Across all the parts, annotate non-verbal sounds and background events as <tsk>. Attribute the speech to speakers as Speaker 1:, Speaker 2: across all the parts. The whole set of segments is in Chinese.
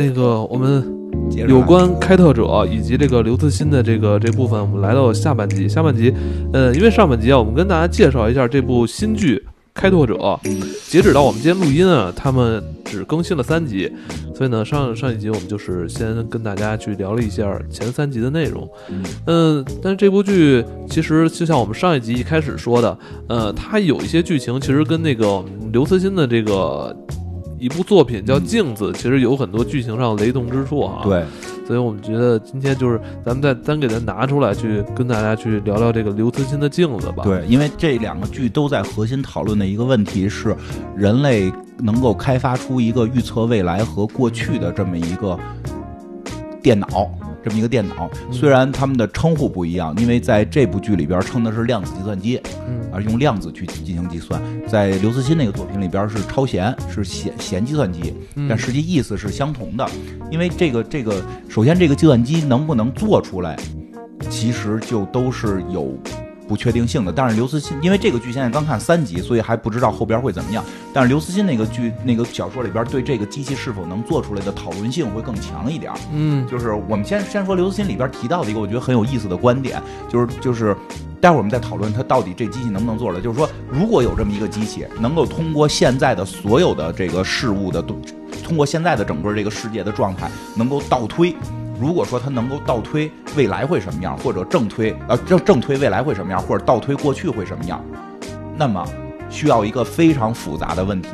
Speaker 1: 那个我们有关开拓者以及这个刘慈欣的这个这部分，我们来到下半集。下半集，呃，因为上半集啊，我们跟大家介绍一下这部新剧《开拓者》。截止到我们今天录音啊，他们只更新了三集，所以呢，上上一集我们就是先跟大家去聊了一下前三集的内容。
Speaker 2: 嗯
Speaker 1: 嗯，但是这部剧其实就像我们上一集一开始说的，呃，它有一些剧情其实跟那个刘慈欣的这个一部作品叫《镜子》，其实有很多剧情上雷同之处哈。，
Speaker 2: 对，
Speaker 1: 所以我们觉得今天就是咱们再单给它拿出来去跟大家去聊聊这个刘慈欣的《镜子》吧。，
Speaker 2: 对，因为这两个剧都在核心讨论的一个问题是，人类能够开发出一个预测未来和过去的这么一个电脑。这么一个电脑，
Speaker 1: 嗯
Speaker 2: 虽然他们的称呼不一样，因为在这部剧里边称的是量子计算机，
Speaker 1: 嗯
Speaker 2: 而用量子去进行计算，在刘慈欣那个作品里边是超弦，是弦弦计算机，
Speaker 1: 嗯
Speaker 2: 但实际意思是相同的。因为这个这个，首先这个计算机能不能做出来，其实就都是有不确定性的。但是刘慈欣，因为这个剧现在刚看三集，所以还不知道后边会怎么样。但是刘慈欣那个剧那个小说里边对这个机器是否能做出来的讨论性会更强一点。
Speaker 1: 嗯
Speaker 2: 就是我们先先说刘慈欣里边提到的一个我觉得很有意思的观点，就是就是。待会儿我们再讨论它到底这机器能不能做出来。就是说，如果有这么一个机器，能够通过现在的所有的这个事物的，通过现在的整个这个世界的状态，能够倒推。如果说它能够倒推未来会什么样，或者正推呃正正推未来会什么样，或者倒推过去会什么样，那么需要一个非常复杂的问题，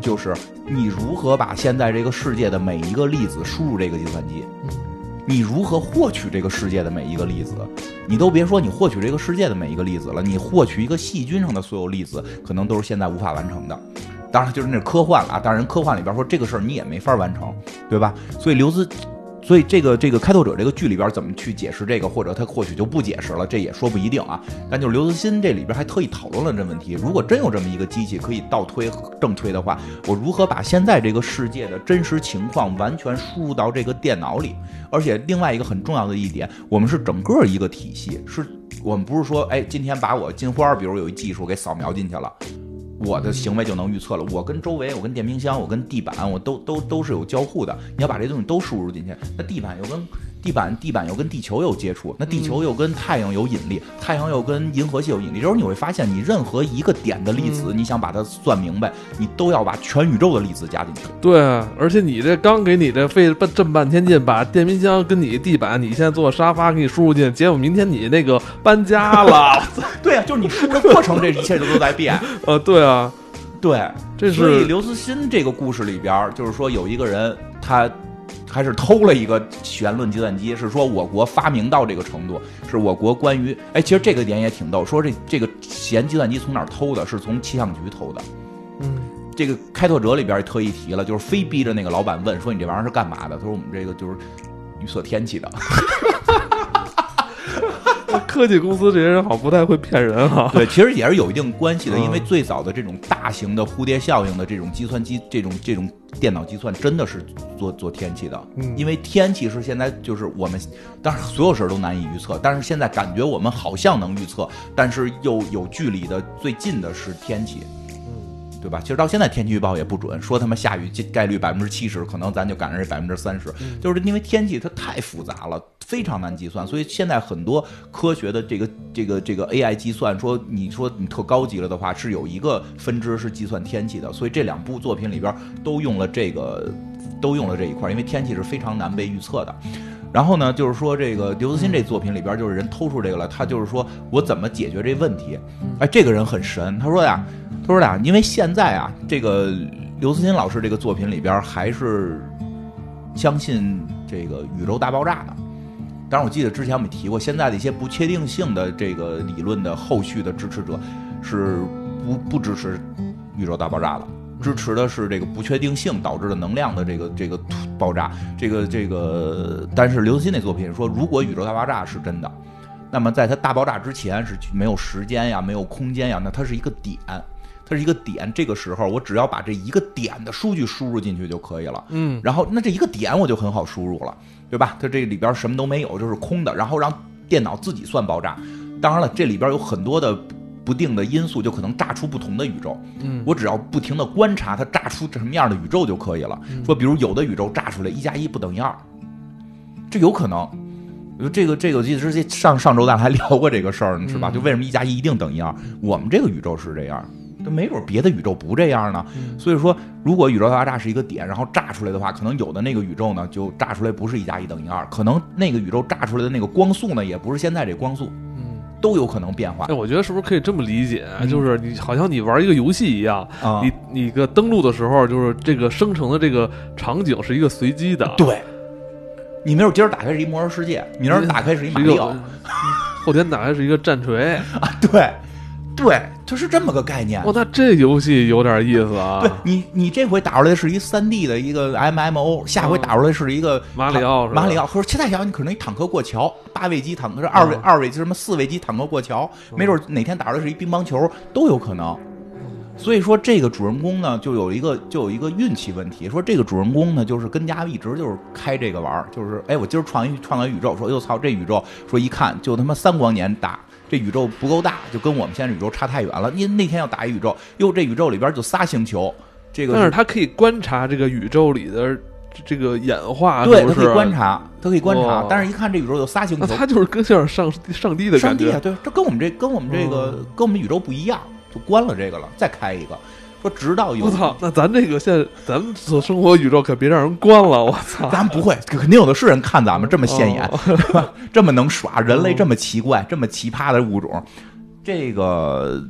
Speaker 2: 就是你如何把现在这个世界的每一个粒子输入这个计算机。你如何获取这个世界的每一个粒子？你都别说你获取这个世界的每一个粒子了，你获取一个细菌上的所有粒子，可能都是现在无法完成的。当然，就是那科幻了啊。当然，科幻里边说这个事儿你也没法完成，对吧？所以刘慈，所以这个这个开拓者这个剧里边怎么去解释这个，或者他或许就不解释了，这也说不一定啊。但就是刘慈欣这里边还特意讨论了这问题：如果真有这么一个机器可以倒推正推的话，我如何把现在这个世界的真实情况完全输入到这个电脑里？而且另外一个很重要的一点，我们是整个一个体系，是我们不是说，哎，今天把我金花，比如有一技术给扫描进去了。我的行为就能预测了。我跟周围，我跟电冰箱，我跟地板，我都都都是有交互的。你要把这东西都输入进去，那地板又跟地板，地板又跟地球有接触，那地球又跟太阳有引力，太阳又跟银河系有引力。这时候你会发现，你任何一个点的粒子，你想把它算明白，你都要把全宇宙的粒子加进去。
Speaker 1: 对啊，而且你这刚给你这费半这么半天劲，把电冰箱跟你地板，你现在坐沙发给你输入进，结果明天你那个搬家了，<laughs>
Speaker 2: 对啊，就是你输入的过程，这一切就都在变。
Speaker 1: 呃，<laughs> 对啊，
Speaker 2: 对，
Speaker 1: 这
Speaker 2: 所以刘慈欣这个故事里边，就是说有一个人，他还是偷了一个弦论计算机，是说我国发明到这个程度，是我国关于哎，其实这个点也挺逗，说这这个弦计算机从哪偷的？是从气象局偷的。
Speaker 1: 嗯
Speaker 2: 这个开拓者里边特意提了，就是非逼着那个老板问说你这玩意儿是干嘛的？他 <laughs> 说我们这个就是预测天气的。<laughs>
Speaker 1: 科技公司这些人好像不太会骗人哈。
Speaker 2: 对，其实也是有一定关系的，因为
Speaker 1: 嗯
Speaker 2: 最早的这种大型的蝴蝶效应的这种计算机，这种这种电脑计算，真的是做做天气的。
Speaker 1: 嗯
Speaker 2: 因为天气是现在就是我们，当然所有事儿都难以预测，但是现在感觉我们好像能预测，但是又有距离的最近的是天气。对吧？其实到现在天气预报也不准，说他妈下雨概率百分之七十，可能咱就赶上这百分之三十，就是因为天气它太复杂了，非常难计算，所以现在很多科学的这个这个这个 AI 计算，说你说你特高级了的话，是有一个分支是计算天气的，所以这两部作品里边都用了这个都用了这一块，因为天气是非常难被预测的。然后呢，就是说这个刘慈欣这作品里边，就是人偷出这个了，他就是说我怎么解决这问题？哎，这个人很神，他说呀，他说俩，因为现在啊，这个刘慈欣老师这个作品里边还是相信这个宇宙大爆炸的。当然，我记得之前我们提过，现在的一些不确定性的这个理论的后续的支持者是不不支持宇宙大爆炸了。支持的是这个不确定性导致的能量的这个这个爆炸，这个这个，但是刘慈欣那作品说，如果宇宙大爆炸是真的，那么在它大爆炸之前是没有时间呀，没有空间呀，那它是一个点，它是一个点。这个时候我只要把这一个点的数据输入进去就可以了。
Speaker 1: 嗯
Speaker 2: 然后那这一个点我就很好输入了，对吧？它这里边什么都没有，就是空的，然后让电脑自己算爆炸。当然了，这里边有很多的不定的因素，就可能炸出不同的宇宙。
Speaker 1: 嗯，
Speaker 2: 我只要不停的观察它炸出什么样的宇宙就可以了。说，比如有的宇宙炸出来一加一不等于二，这有可能。这个这个，我记得之前上上周咱还聊过这个事儿呢，是吧？就为什么一加一一定等于二？我们这个宇宙是这样，那没准别的宇宙不这样呢。所以说，如果宇宙大爆炸是一个点，然后炸出来的话，可能有的那个宇宙呢，就炸出来不是一加一等于二，可能那个宇宙炸出来的那个光速呢，也不是现在这光速。都有可能变化。
Speaker 1: 哎，我觉得是不是可以这么理解？就是你好像你玩一个游戏一样，你你个登录的时候，就是这个生成的这个场景是一个随机的。
Speaker 2: 对，你没准今儿打开是一魔兽世界，明儿打开是一马里奥，
Speaker 1: 后天打开是一个战锤
Speaker 2: 啊。对。对，就是这么个概念。
Speaker 1: 哇，那这游戏有点意思啊！
Speaker 2: 对你，你这回打出来是一三 D 的一个 MMO，下回打出来是一个
Speaker 1: 马里奥，
Speaker 2: 马里奥。可是现在想想，你可能一坦克过桥，八位机坦克是二位二位机什么四位机坦克过桥，没准哪天打出来是一乒乓球都有可能。所以说，这个主人公呢，就有一个就有一个运气问题。说这个主人公呢，就是跟家一直就是开这个玩儿就是哎，我今儿创一创个宇宙，说哟操，这宇宙说一看就他妈三光年大。这宇宙不够大，就跟我们现在宇宙差太远了。您那天要打一宇宙，哟，这宇宙里边就仨星球，这个
Speaker 1: 但是他可以观察这个宇宙里的这个演化，
Speaker 2: 对，他可以观察，他可以观察。但是一看这宇宙有仨星球，
Speaker 1: 他就是跟像上上帝的
Speaker 2: 感觉，对，这跟我们这跟我们这个跟我们宇宙不一样，就关了这个了，再开一个。说直到有
Speaker 1: 我操，那咱这个现在咱们所生活宇宙可别让人关了，我操！
Speaker 2: 咱不会，肯定有的是人看咱们这么现眼？<laughs> 这么能耍，人类这么奇怪，这么奇葩的物种，这个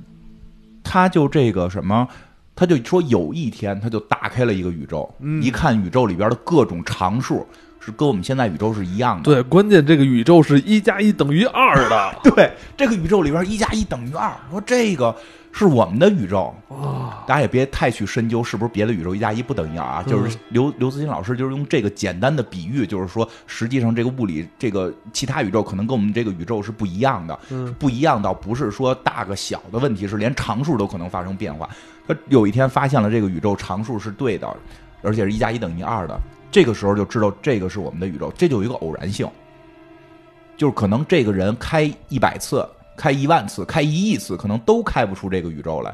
Speaker 2: 他就这个什么，他就说有一天他就打开了一个宇宙，一看宇宙里边的各种常数是跟我们现在宇宙是一样的。
Speaker 1: 对，关键这个宇宙是一加一等于二的。<laughs>
Speaker 2: 对，这个宇宙里边一加一等于二。说这个。是我们的宇宙
Speaker 1: 啊！
Speaker 2: 大家也别太去深究是不是别的宇宙一加一不等于二啊。就是刘刘慈欣老师就是用这个简单的比喻，就是说实际上这个物理这个其他宇宙可能跟我们这个宇宙是不一样的，不一样到不是说大个小的问题，是连常数都可能发生变化。他有一天发现了这个宇宙常数是对的，而且是一加一等于二的，这个时候就知道这个是我们的宇宙，这就有一个偶然性，就是可能这个人开一百次。开一万次，开一亿次，可能都开不出这个宇宙来。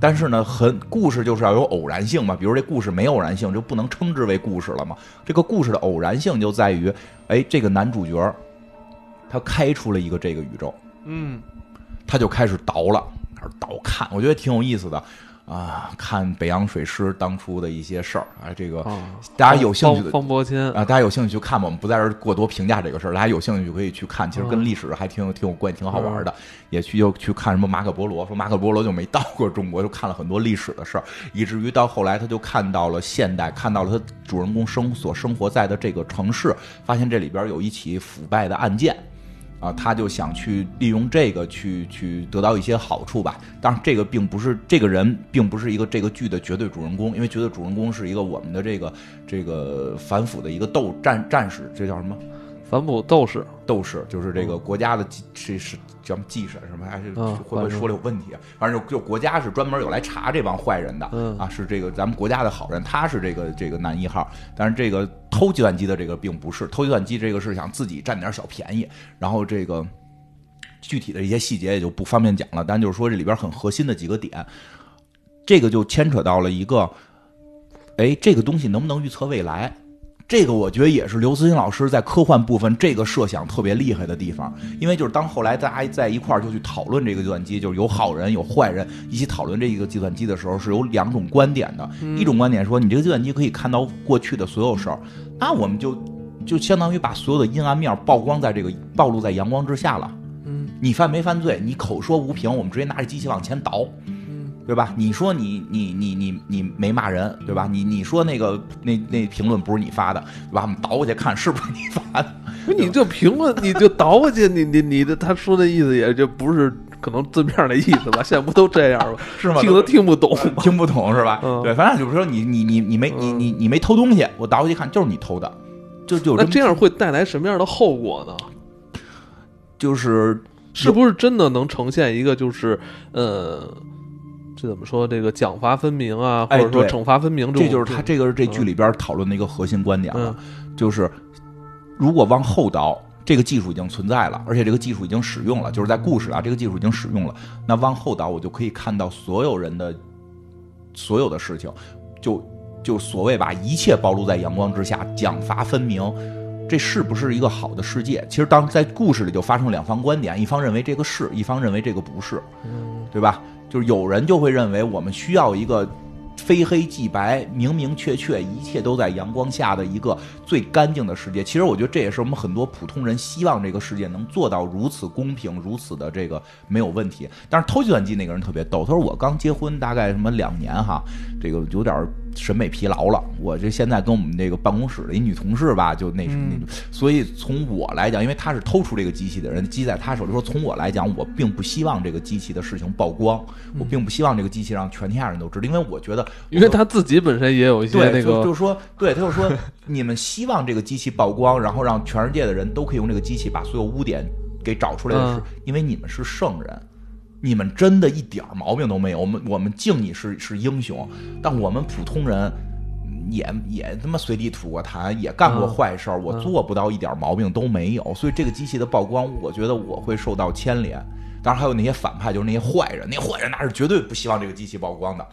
Speaker 2: 但是呢，很故事就是要有偶然性嘛。比如这故事没偶然性，就不能称之为故事了嘛。这个故事的偶然性就在于，哎，这个男主角他开出了一个这个宇宙，
Speaker 1: 嗯，
Speaker 2: 他就开始倒了，开始倒看，我觉得挺有意思的。啊，看北洋水师当初的一些事儿啊，这个大家有兴趣的
Speaker 1: 方伯谦
Speaker 2: 啊，大家有兴趣去看吧。我们不在这儿过多评价这个事儿，大家有兴趣就可以去看。其实跟历史还挺有挺有关系，挺好玩的。也去又去看什么马可波罗，说马可波罗就没到过中国，就看了很多历史的事儿，以至于到后来他就看到了现代，看到了他主人公生所生活在的这个城市，发现这里边有一起腐败的案件。啊，他就想去利用这个去去得到一些好处吧。当然，这个并不是这个人，并不是一个这个剧的绝对主人公，因为绝对主人公是一个我们的这个这个反腐的一个斗战战士，这叫什么？
Speaker 1: 反腐斗士，
Speaker 2: 斗士就是这个国家的是是叫祭审什么还是会不会说的有问题？反正就就国家是专门有来查这帮坏人的啊，是这个咱们国家的好人，他是这个这个男一号。但是这个偷计算机的这个并不是偷计算机，这个是想自己占点小便宜。然后这个具体的一些细节也就不方便讲了，但就是说这里边很核心的几个点，这个就牵扯到了一个，哎，这个东西能不能预测未来？这个我觉得也是刘慈欣老师在科幻部分这个设想特别厉害的地方，因为就是当后来大家在一块儿就去讨论这个计算机，就是有好人有坏人一起讨论这一个计算机的时候，是有两种观点的。一种观点说，你这个计算机可以看到过去的所有事儿，那我们就就相当于把所有的阴暗面曝光在这个暴露在阳光之下了。
Speaker 1: 嗯，
Speaker 2: 你犯没犯罪？你口说无凭，我们直接拿着机器往前倒。对吧？你说你你你你你没骂人，对吧？你你说那个那那评论不是你发的，对吧？我们倒过去看是不是你发的？
Speaker 1: 不你就评论，你就倒过去，你你你的他说的意思也就不是可能字面的意思吧？现在不都这样吗？
Speaker 2: 是吗？
Speaker 1: 听都听不懂，
Speaker 2: 听不懂是吧？对，反正就是说你你你你没你你你没偷东西，我倒过去看就是你偷的，就就
Speaker 1: 那这样会带来什么样的后果呢？
Speaker 2: 就是
Speaker 1: 是不是真的能呈现一个就是呃？这怎么说？这个奖罚分明啊，或者说惩罚分明，
Speaker 2: 这就是他这个是这剧里边讨论的一个核心观点了。就是如果往后倒，这个技术已经存在了，而且这个技术已经使用了，就是在故事啊，这个技术已经使用了。那往后倒，我就可以看到所有人的所有的事情，就就所谓把一切暴露在阳光之下，奖罚分明。这是不是一个好的世界？其实当在故事里就发生两方观点，一方认为这个是，一方认为这个不是，对吧？就是有人就会认为我们需要一个。非黑即白，明明确确，一切都在阳光下的一个最干净的世界。其实我觉得这也是我们很多普通人希望这个世界能做到如此公平，如此的这个没有问题。但是偷计算机那个人特别逗，他说我刚结婚大概什么两年哈，这个有点。审美疲劳了，我这现在跟我们这个办公室的一女同事吧，就那什么，所以从我来讲，因为她是偷出这个机器的人，机在她手里，说从我来讲，我并不希望这个机器的事情曝光，我并不希望这个机器让全天下人都知道，因为我觉得，
Speaker 1: 因为他自己本身也有一些那
Speaker 2: 个，就是说，对，他就说，你们希望这个机器曝光，然后让全世界的人都可以用这个机器把所有污点给找出来的是，因为你们是圣人。你们真的一点毛病都没有，我们我们敬你是是英雄，但我们普通人也也他妈随地吐过痰，也干过坏事儿，我做不到一点毛病都没有，所以这个机器的曝光，我觉得我会受到牵连。当然还有那些反派，就是那些坏人，那坏人那是绝对不希望这个机器曝光的，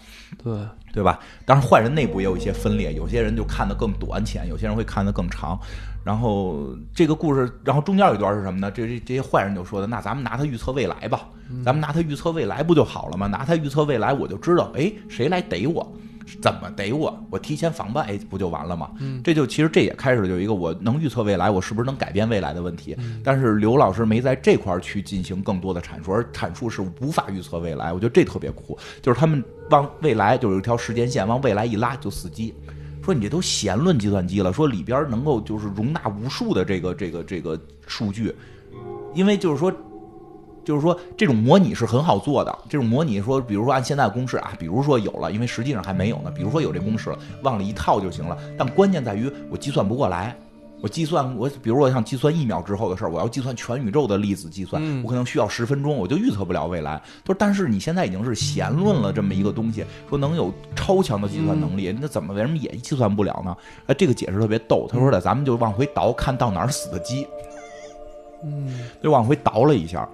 Speaker 1: 对
Speaker 2: 对吧？当然坏人内部也有一些分裂，有些人就看得更短浅，有些人会看得更长。然后这个故事，然后中间有一段是什么呢？这这这些坏人就说的，那咱们拿它预测未来吧，咱们拿它预测未来不就好了吗？拿它预测未来，我就知道，哎，谁来逮我。怎么逮我？我提前防范，哎，不就完了吗？嗯，这就其实这也开始有一个我能预测未来，我是不是能改变未来的问题。但是刘老师没在这块儿去进行更多的阐述，而阐述是无法预测未来。我觉得这特别酷，就是他们往未来就有一条时间线，往未来一拉就死机。说你这都闲论计算机了，说里边能够就是容纳无数的这个这个这个数据，因为就是说。就是说，这种模拟是很好做的。这种模拟说，比如说按现在的公式啊，比如说有了，因为实际上还没有呢。比如说有这公式了，往里一套就行了。但关键在于我计算不过来。我计算我，比如我想计算一秒之后的事儿，我要计算全宇宙的粒子计算，我可能需要十分钟，我就预测不了未来。他说，但是你现在已经是闲论了这么一个东西，说能有超强的计算能力，那怎么为什么也计算不了呢？哎，这个解释特别逗。他说的，咱们就往回倒，看到哪儿死的鸡。
Speaker 1: 嗯，
Speaker 2: 就往回倒了一下。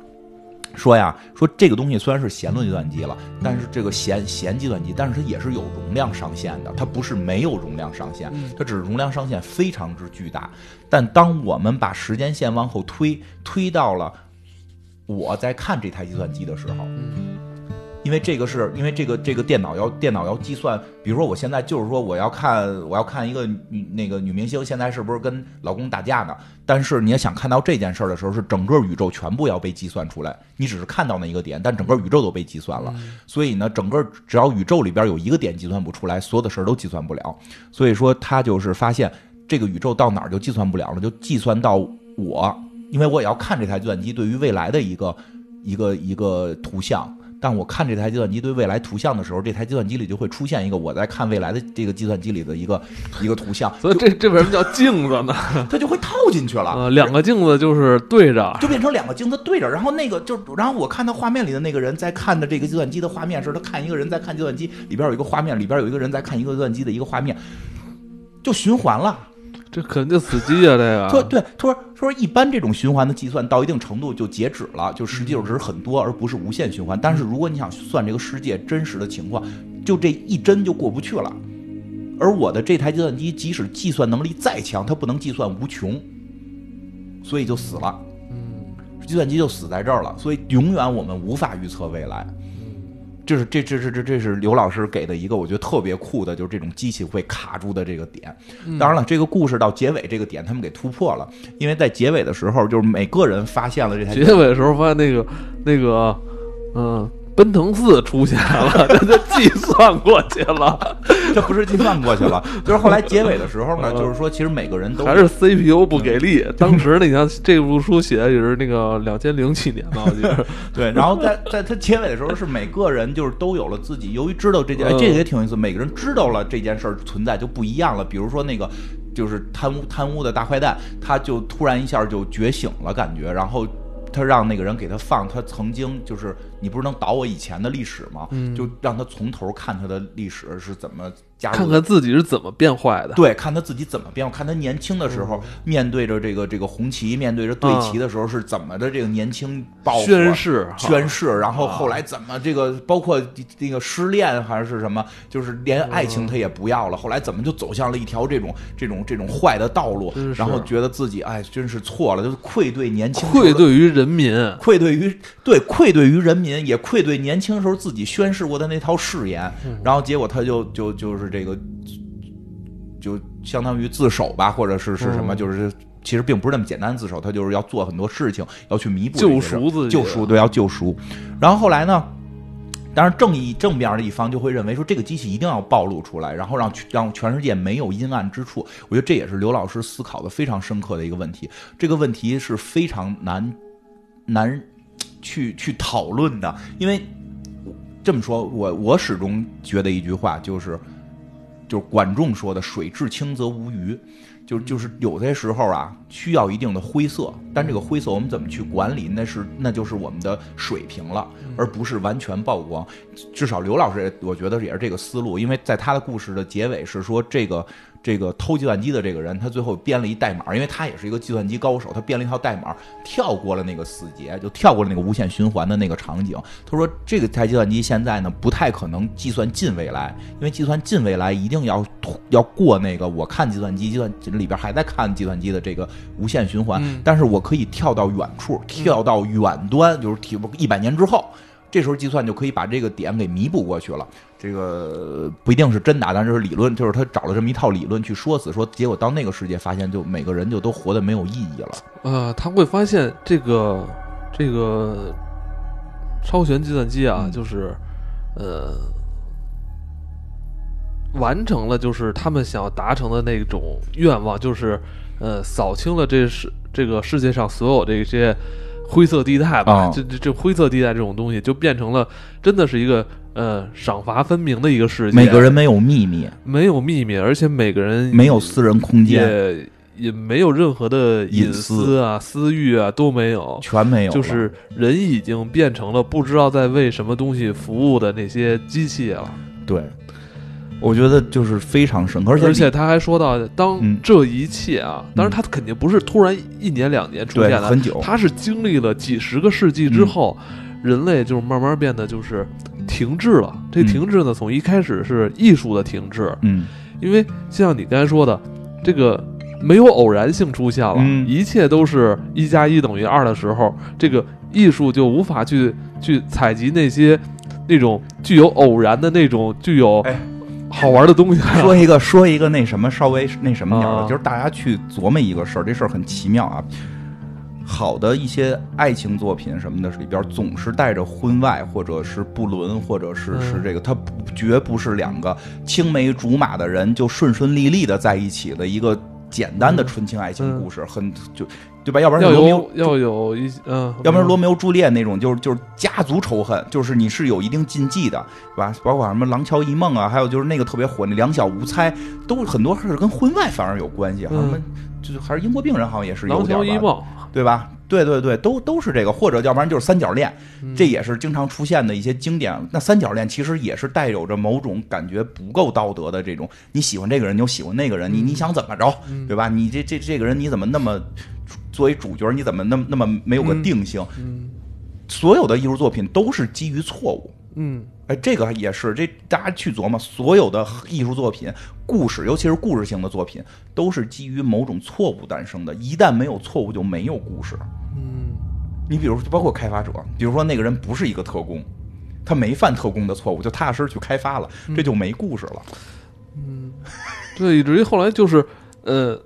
Speaker 2: 说呀，说这个东西虽然是弦论计算机了，但是这个弦弦计算机，但是它也是有容量上限的，它不是没有容量上限，它只是容量上限非常之巨大。但当我们把时间线往后推，推到了我在看这台计算机的时候。因为这个是因为这个这个电脑要电脑要计算，比如说我现在就是说我要看我要看一个女那个女明星现在是不是跟老公打架呢？但是你要想看到这件事儿的时候，是整个宇宙全部要被计算出来，你只是看到那一个点，但整个宇宙都被计算了。所以呢，整个只要宇宙里边有一个点计算不出来，所有的事儿都计算不了。所以说他就是发现这个宇宙到哪儿就计算不了了，就计算到我，因为我也要看这台计算机对于未来的一个一个一个图像。但我看这台计算机对未来图像的时候，这台计算机里就会出现一个我在看未来的这个计算机里的一个 <laughs> 一个图像。
Speaker 1: 所以这这为什么叫镜子呢？<laughs>
Speaker 2: 它就会套进去了。
Speaker 1: 呃，两个镜子就是对着，
Speaker 2: 就变成两个镜子对着。然后那个就，然后我看到画面里的那个人在看的这个计算机的画面时，他看一个人在看计算机里边有一个画面，里边有一个人在看一个计算机的一个画面，就循环了。
Speaker 1: 这肯定死机啊！这个
Speaker 2: 说对，他说说一般这种循环的计算到一定程度就截止了，就实际就只是很多，而不是无限循环。但是如果你想算这个世界真实的情况，就这一帧就过不去了。而我的这台计算机即使计算能力再强，它不能计算无穷，所以就死了。
Speaker 1: 嗯，
Speaker 2: 计算机就死在这儿了，所以永远我们无法预测未来。这是这这这这这是刘老师给的一个我觉得特别酷的，就是这种机器会卡住的这个点。当然了，这个故事到结尾这个点他们给突破了，因为在结尾的时候，就是每个人发现了这台。
Speaker 1: 结尾的时候发现那个那个嗯。奔腾四出现了，<laughs> 这就计算过去了，<laughs>
Speaker 2: 这不是计算过去了，就是后来结尾的时候呢，就是说其实每个人都
Speaker 1: 还是 CPU 不给力。当时你看这部书写的也是那个两千零七年吧，我记得。<laughs>
Speaker 2: 对，然后在在他结尾的时候，是每个人就是都有了自己，由于知道这件，这个也挺有意思，每个人知道了这件事儿存在就不一样了。比如说那个就是贪污贪污的大坏蛋，他就突然一下就觉醒了，感觉，然后。他让那个人给他放，他曾经就是你不是能导我以前的历史吗？就让他从头看他的历史是怎么加入
Speaker 1: 看看自己是怎么变坏的。
Speaker 2: 对，看他自己怎么变。我看他年轻的时候，面对着这个这个红旗，面对着对旗的时候是怎么的这个年轻爆火
Speaker 1: 宣誓
Speaker 2: 宣誓，然后后来怎么这个包括那个失恋还是什么，就是连爱情他也不要了。后来怎么就走向了一条这种这种这种坏的道路？然后觉得自己哎，真是错了，就是愧对年轻，
Speaker 1: 愧对于人民，
Speaker 2: 愧对于对愧对于人民，也愧对年轻时候自己宣誓过的那套誓言。然后结果他就就就是这个。就相当于自首吧，或者是是什么？就是其实并不是那么简单自首，他就是要做很多事情，要去弥补
Speaker 1: 救赎自
Speaker 2: 己，救赎对，要救赎。然后后来呢？当然，正义正面的一方就会认为说，这个机器一定要暴露出来，然后让让全世界没有阴暗之处。我觉得这也是刘老师思考的非常深刻的一个问题。这个问题是非常难难去去讨论的，因为这么说，我我始终觉得一句话就是。就是管仲说的“水至清则无鱼”，就就是有些时候啊，需要一定的灰色，但这个灰色我们怎么去管理，那是那就是我们的水平了，而不是完全曝光。至少刘老师，我觉得也是这个思路，因为在他的故事的结尾是说这个。这个偷计算机的这个人，他最后编了一代码，因为他也是一个计算机高手，他编了一套代码，跳过了那个死结，就跳过了那个无限循环的那个场景。他说，这个台计算机现在呢，不太可能计算近未来，因为计算近未来一定要要过那个我看计算机，计算里边还在看计算机的这个无限循环，但是我可以跳到远处，跳到远端，就是体一百年之后。这时候计算就可以把这个点给弥补过去了。这个不一定是真的，但是理论就是他找了这么一套理论去说死，说结果到那个世界发现，就每个人就都活得没有意义了。
Speaker 1: 呃，他会发现这个这个超弦计算机啊，就是呃完成了就是他们想要达成的那种愿望，就是呃扫清了这是这个世界上所有这些。灰色地带吧，这这这灰色地带这种东西就变成了，真的是一个呃赏罚分明的一个世界。
Speaker 2: 每个人没有秘密，
Speaker 1: 没有秘密，而且每个人
Speaker 2: 没有私人空间，
Speaker 1: 也也没有任何的隐私啊、私欲啊都没有，
Speaker 2: 全没有。
Speaker 1: 就是人已经变成了不知道在为什么东西服务的那些机器了。
Speaker 2: 对。我觉得就是非常深刻，
Speaker 1: 而且他还说到，当这一切啊，当然他肯定不是突然一年两年出现的，
Speaker 2: 很久，
Speaker 1: 他是经历了几十个世纪之后，人类就是慢慢变得就是停滞了。这停滞呢，从一开始是艺术的停滞，
Speaker 2: 嗯，
Speaker 1: 因为像你刚才说的，这个没有偶然性出现了，一切都是一加一等于二的时候，这个艺术就无法去去采集那些那种具有偶然的那种具有。好玩的东西，
Speaker 2: 说一个说一个那什么稍微那什么点的，就是大家去琢磨一个事儿，这事儿很奇妙啊。好的一些爱情作品什么的里边，总是带着婚外或者是不伦，或者是是这个，它绝不是两个青梅竹马的人就顺顺利利的在一起的一个简单的纯情爱情故事，很就。对吧？要不然
Speaker 1: 罗密欧要有一嗯，
Speaker 2: 要不然罗密欧朱丽叶那种，就是就是家族仇恨，就是你是有一定禁忌的，对吧？包括什么《廊桥遗梦》啊，还有就是那个特别火那《两小无猜》，都很多是跟婚外反而有关系。什么就是还是英国病人好像也是有点吧，对吧？对对对，都都是这个，或者要不然就是三角恋，这也是经常出现的一些经典。那三角恋其实也是带有着某种感觉不够道德的这种，你喜欢这个人，你就喜欢那个人，你你想怎么着，对吧？你这这这个人你怎么那么？作为主角，你怎么那么那么没有个定性？
Speaker 1: 嗯，
Speaker 2: 所有的艺术作品都是基于错误。
Speaker 1: 嗯，
Speaker 2: 哎，这个也是，这大家去琢磨，所有的艺术作品、故事，尤其是故事性的作品，都是基于某种错误诞生的。一旦没有错误，就没有故事。
Speaker 1: 嗯，
Speaker 2: 你比如说，包括开发者，比如说那个人不是一个特工，他没犯特工的错误，就踏踏实实去开发了，这就没故事了。
Speaker 1: 嗯，对，以至于后来就是呃。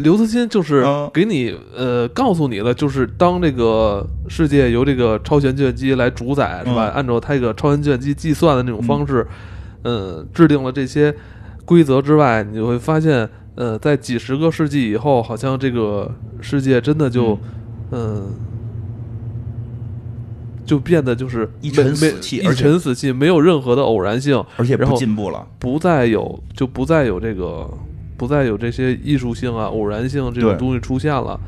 Speaker 1: 刘慈欣就是给你呃告诉你了，就是当这个世界由这个超弦计算机来主宰，是吧？按照他这个超弦计算机计算的那种方式，呃，制定了这些规则之外，你就会发现，呃，在几十个世纪以后，好像这个世界真的就，嗯，就变得就是
Speaker 2: 一沉死气，
Speaker 1: 一沉死气，没有任何的偶然性，
Speaker 2: 而且不进步了，
Speaker 1: 不再有，就不再有这个。不再有这些艺术性啊、偶然性这种东西出现了。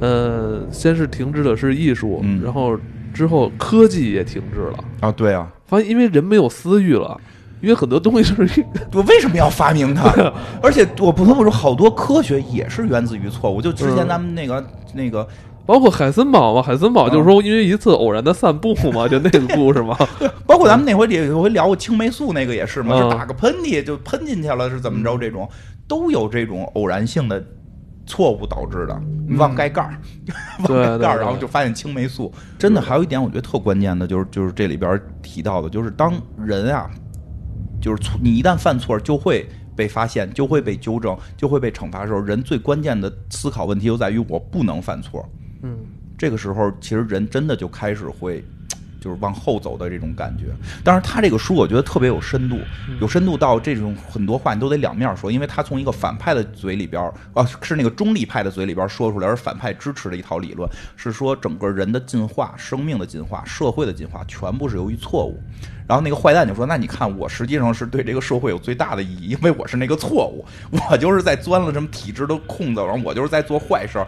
Speaker 1: 呃，先是停滞的是艺术，然后之后科技也停滞了
Speaker 2: 啊。对啊，
Speaker 1: 发现因为人没有私欲了，因为很多东西就是 <laughs>
Speaker 2: 我为什么要发明它？<laughs> 而且我不得不说，好多科学也是源自于错误。就之前
Speaker 1: 嗯
Speaker 2: 咱们那个、那个，
Speaker 1: 包括海森堡嘛，海森堡就是说因为一次偶然的散步嘛，就那 <laughs> 个故事嘛，
Speaker 2: 包括咱们那回也有回聊过青霉素那个也是嘛，
Speaker 1: 嗯
Speaker 2: 就打个喷嚏就喷进去了，是怎么着？这种都有这种偶然性的错误导致的。你忘盖盖儿，忘盖盖儿，然后就发现青霉素。真的还有一点，我觉得特关键的就是就是这里边提到的，就是当人啊，就是错你一旦犯错就会。被发现就会被纠正，就会被惩罚的时候，人最关键的思考问题就在于我不能犯错。
Speaker 1: 嗯，
Speaker 2: 这个时候，其实人真的就开始会，就是往后走的这种感觉。但是，他这个书我觉得特别有深度，有深度到这种很多话你都得两面说，因为他从一个反派的嘴里边儿，啊，是那个中立派的嘴里边说出来，而反派支持的一套理论，是说整个人的进化、生命的进化、社会的进化，全部是由于错误。然后那个坏蛋就说：“那你看，我实际上是对这个社会有最大的意义，因为我是那个错误，我就是在钻了什么体制的空子，然后我就是在做坏事儿。”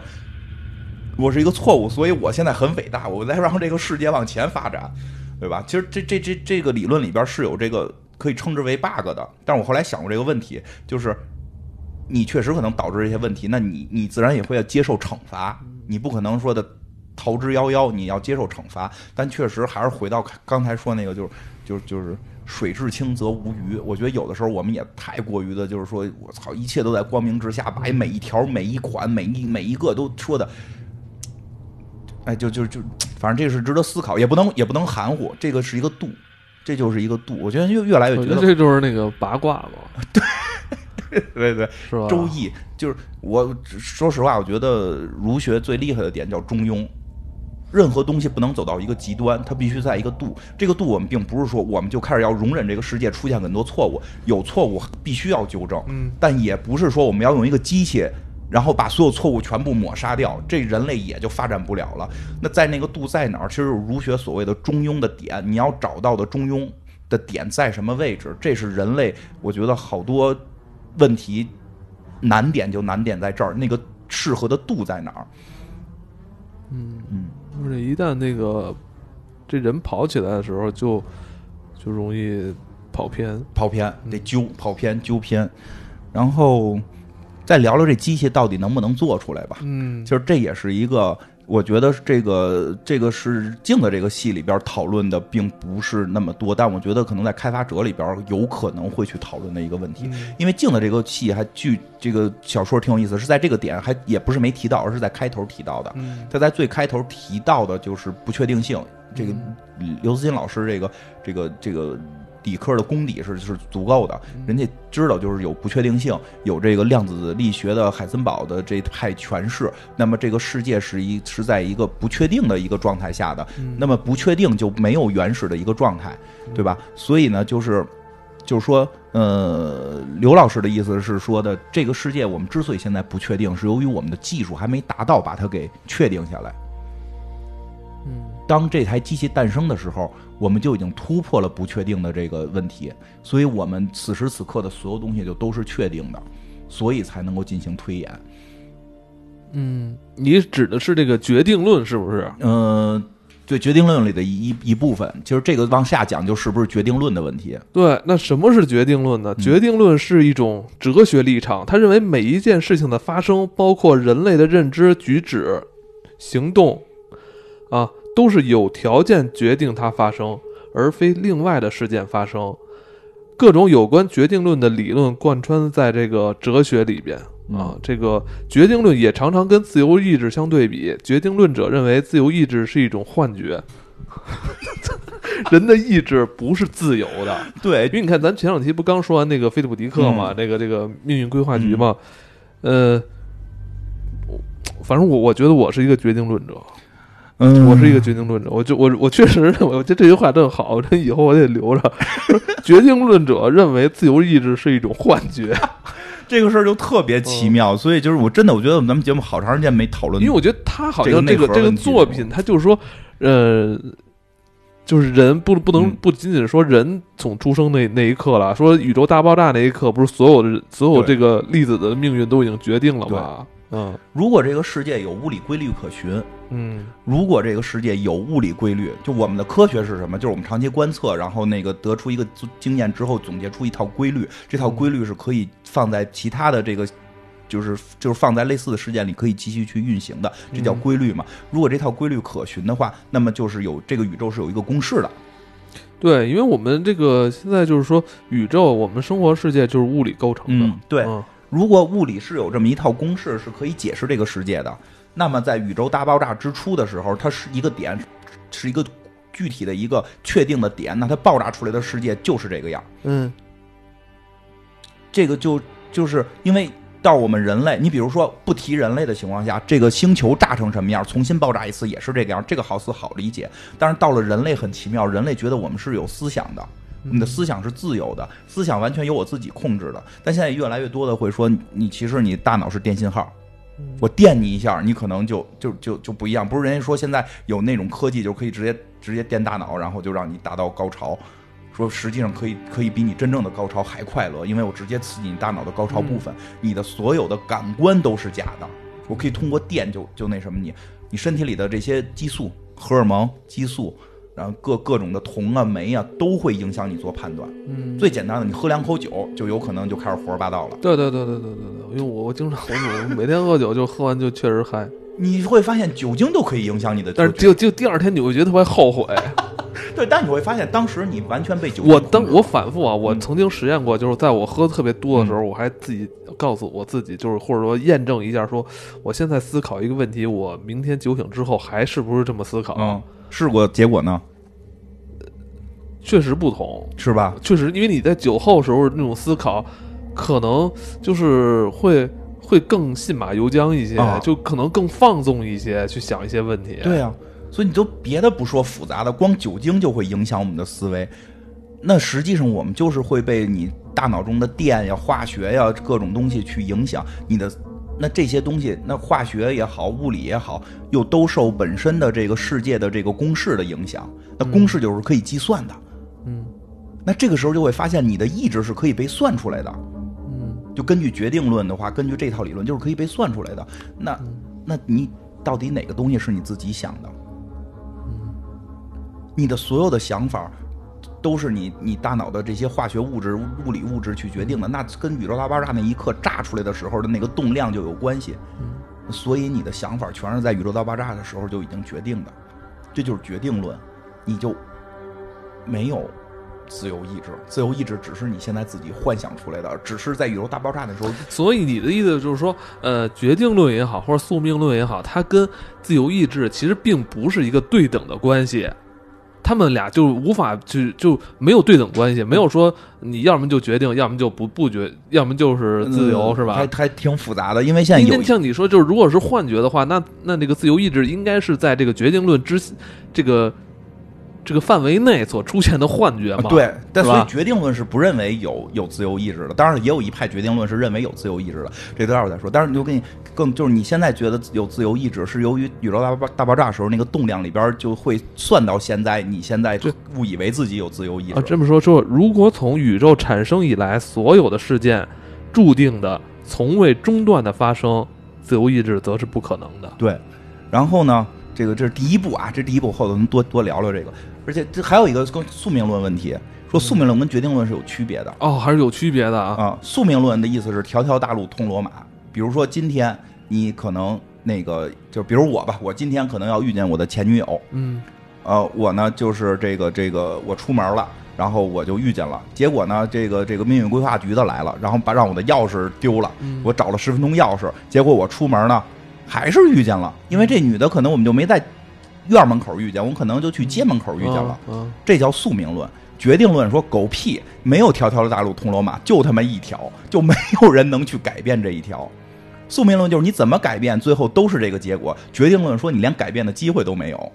Speaker 2: 我是一个错误，所以我现在很伟大，我在让这个世界往前发展，对吧？其实这这这这个理论里边是有这个可以称之为 bug 的，但是我后来想过这个问题，就是你确实可能导致这些问题，那你你自然也会要接受惩罚，你不可能说的逃之夭夭，你要接受惩罚，但确实还是回到刚才说那个，就是就是就是。水至清则无鱼，我觉得有的时候我们也太过于的，就是说我操，一切都在光明之下，把每一条、每一款、每一每一个都说的哎，就就就，反正这是值得思考，也不能也不能含糊，这个是一个度，这就是一个度。我觉得越越来越觉得，
Speaker 1: 觉得这就是那个八卦嘛，<laughs>
Speaker 2: 对 <laughs> 对，
Speaker 1: 是吧？
Speaker 2: 周易就是我说实话，我觉得儒学最厉害的点叫中庸。任何东西不能走到一个极端，它必须在一个度。这个度，我们并不是说我们就开始要容忍这个世界出现很多错误，有错误必须要纠正。
Speaker 1: 嗯，
Speaker 2: 但也不是说我们要用一个机器，然后把所有错误全部抹杀掉，这人类也就发展不了了。那在那个度在哪儿？其实儒学所谓的中庸的点，你要找到的中庸的点在什么位置？这是人类，我觉得好多问题难点就难点在这儿，那个适合的度在哪儿？
Speaker 1: 嗯
Speaker 2: 嗯，
Speaker 1: 就是一旦那个这人跑起来的时候就，就容易跑偏。
Speaker 2: 跑偏得纠跑偏纠偏，然后再聊聊这机器到底能不能做出来吧。
Speaker 1: 嗯，
Speaker 2: 其实这也是一个，我觉得这个这个是静的这个戏里边讨论的并不是那么多，但我觉得可能在开发者里边有可能会去讨论的一个问题。
Speaker 1: 嗯
Speaker 2: 因为静的这个戏还剧这个小说挺有意思，是在这个点还也不是没提到，而是在开头提到的。
Speaker 1: 嗯
Speaker 2: 他在最开头提到的就是不确定性，这个刘慈欣老师这个这个这个理科的功底是是足够的，人家知道就是有不确定性，有这个量子力学的海森堡的这派诠释，那么这个世界是一是在一个不确定的一个状态下的，那么不确定就没有原始的一个状态，对吧？所以呢，就是。就是说，呃，刘老师的意思是说的，这个世界我们之所以现在不确定，是由于我们的技术还没达到把它给确定下来。
Speaker 1: 嗯
Speaker 2: 当这台机器诞生的时候，我们就已经突破了不确定的这个问题，所以我们此时此刻的所有东西就都是确定的，所以才能够进行推演。
Speaker 1: 嗯，你指的是这个决定论是不是？
Speaker 2: 嗯、对决定论里的一一一部分，其实这个往下讲就是不是决定论的问题。
Speaker 1: 对，那什么是决定论呢？决定论是一种哲学立场，他认为每一件事情的发生，包括人类的认知、举止、行动，啊，都是有条件决定它发生，而非另外的事件发生。各种有关决定论的理论贯穿在这个哲学里边啊
Speaker 2: 嗯，
Speaker 1: 这个决定论也常常跟自由意志相对比。决定论者认为自由意志是一种幻觉，<laughs> 人的意志不是自由的。
Speaker 2: 对
Speaker 1: 因为你看，咱前两期不刚说完那个菲利普迪克嘛，
Speaker 2: 嗯
Speaker 1: 那个这个命运规划局嘛，呃，我反正我我觉得我是一个决定论者，
Speaker 2: 嗯
Speaker 1: 我是一个决定论者，我就我我确实认为，我觉得这句话真好，这以后我得留着。<laughs> 决定论者认为自由意志是一种幻觉，<laughs>
Speaker 2: 这个事儿就特别奇妙，所以就是我真的我觉得咱们节目好长时间没讨论，
Speaker 1: 因为我觉得他好像这个这个作品，他就是说，呃。就是人不不能
Speaker 2: 嗯
Speaker 1: 不仅仅说人从出生那那一刻了，说宇宙大爆炸那一刻，不是所有的所有这个粒子的命运都已经决定了吗？嗯
Speaker 2: 如果这个世界有物理规律可循，
Speaker 1: 嗯
Speaker 2: 如果这个世界有物理规律，就我们的科学是什么？就是我们长期观测，然后那个得出一个经验之后，总结出一套规律。这套规律是可以放在其他的这个，就是就是放在类似的事件里可以继续去运行的，这叫
Speaker 1: 嗯
Speaker 2: 规律嘛。如果这套规律可循的话，那么就是有这个宇宙是有一个公式的。
Speaker 1: 对，因为我们这个现在就是说，宇宙我们生活世界就是物理构成的。
Speaker 2: 嗯对
Speaker 1: 嗯
Speaker 2: 如果物理是有这么一套公式是可以解释这个世界的，那么在宇宙大爆炸之初的时候，它是一个点，是一个具体的一个确定的点，那它爆炸出来的世界就是这个样。
Speaker 1: 嗯
Speaker 2: 这个就就是因为到我们人类，你比如说不提人类的情况下，这个星球炸成什么样，重新爆炸一次也是这个样，这个好似好理解。但是到了人类很奇妙，人类觉得我们是有思想的。我们的思想是自由的，思想完全由我自己控制的。但现在越来越多的会说，你其实你大脑是电信号，我电你一下，你可能就就就就不一样。不是人家说现在有那种科技，就可以直接直接电大脑，然后就让你达到高潮。说实际上可以可以比你真正的高潮还快乐，因为我直接刺激你大脑的高潮部分，你的所有的感官都是假的。我可以通过电就就那什么你，你身体里的这些激素、荷尔蒙、激素，然后各各种的铜啊、煤啊，都会影响你做判断。
Speaker 1: 嗯，
Speaker 2: 最简单的，你喝两口酒，就有可能就开始胡说八道了。
Speaker 1: 对对对对对对对，因为我我经常我每天喝酒，就喝完就确实嗨，
Speaker 2: 你会发现酒精都可以影响你的
Speaker 1: 但是就就第二天你会觉得特别后悔。<laughs>
Speaker 2: 对，但你会发现当时你完全被酒精
Speaker 1: 我当我反复啊，我
Speaker 2: 嗯
Speaker 1: 曾经实验过，就是在我喝特别多的时候，我还自己告诉我自己，就是或者说验证一下，说我现在思考一个问题，我明天酒醒之后还是不是这么思考？
Speaker 2: 嗯试过，结果呢？
Speaker 1: 确实不同，
Speaker 2: 是吧？
Speaker 1: 确实，因为你在酒后时候那种思考，可能就是会会更信马由缰一些，
Speaker 2: 啊
Speaker 1: 就可能更放纵一些，去想一些问题。
Speaker 2: 对啊，所以你就别的不说复杂的，光酒精就会影响我们的思维。那实际上我们就是会被你大脑中的电呀、化学呀各种东西去影响你的。那这些东西，那化学也好，物理也好，又都受本身的这个世界的这个公式的影响。那公式就是可以计算的。
Speaker 1: 嗯
Speaker 2: 那这个时候就会发现，你的意志是可以被算出来的。
Speaker 1: 嗯
Speaker 2: 就根据决定论的话，根据这套理论，就是可以被算出来的。那，那你到底哪个东西是你自己想的？你的所有的想法都是你你大脑的这些化学物质、物理物质去决定的。那跟宇宙大爆炸那一刻炸出来的时候的那个动量就有关系。所以你的想法全是在宇宙大爆炸的时候就已经决定的，这就是决定论，你就没有自由意志，自由意志只是你现在自己幻想出来的，只是在宇宙大爆炸的时候，
Speaker 1: 所以你的意思就是说，呃，决定论也好，或者宿命论也好，它跟自由意志其实并不是一个对等的关系，他们俩就无法就就没有对等关系，没有说你要么就决定，要么就不不决，要么就是自由，
Speaker 2: 嗯
Speaker 1: 是吧
Speaker 2: 还？还挺复杂的，因为现在
Speaker 1: 因
Speaker 2: 有
Speaker 1: 为像你说，就是如果是幻觉的话，那那那个自由意志应该是在这个决定论之这个这个范围内所出现的幻觉嘛？
Speaker 2: 啊对，但所以决定论是不认为有有自由意志的，当然也有一派决定论是认为有自由意志的，这待会儿再说。但是你就跟你更就是你现在觉得有自由意志，是由于宇宙大爆大爆炸时候那个动量里边就会算到现在，你现在
Speaker 1: 就
Speaker 2: 误以为自己有自由意志。
Speaker 1: 啊，这么说说，如果从宇宙产生以来所有的事件注定的从未中断的发生，自由意志则是不可能的。
Speaker 2: 对，然后呢，这个这是第一步啊，这第一步后头能多多聊聊这个，而且这还有一个跟宿命论问题，说宿命论跟决定论是有区别的。
Speaker 1: 哦，还是有区别的啊。
Speaker 2: 啊，宿命论的意思是条条大路通罗马。比如说今天你可能那个，就比如我吧，我今天可能要遇见我的前女友，
Speaker 1: 嗯
Speaker 2: 呃，我呢就是这个这个我出门了。然后我就遇见了，结果呢，这个这个命运规划局的来了，然后把让我的钥匙丢了，
Speaker 1: 嗯
Speaker 2: 我找了十分钟钥匙，结果我出门呢，还是遇见了，因为这女的可能我们就没在院门口遇见，我可能就去街门口遇见了，
Speaker 1: 嗯
Speaker 2: 这叫宿命论。决定论说狗屁，没有条条大路通罗马，就他妈一条，就没有人能去改变这一条。宿命论就是你怎么改变，最后都是这个结果。决定论说你连改变的机会都没有。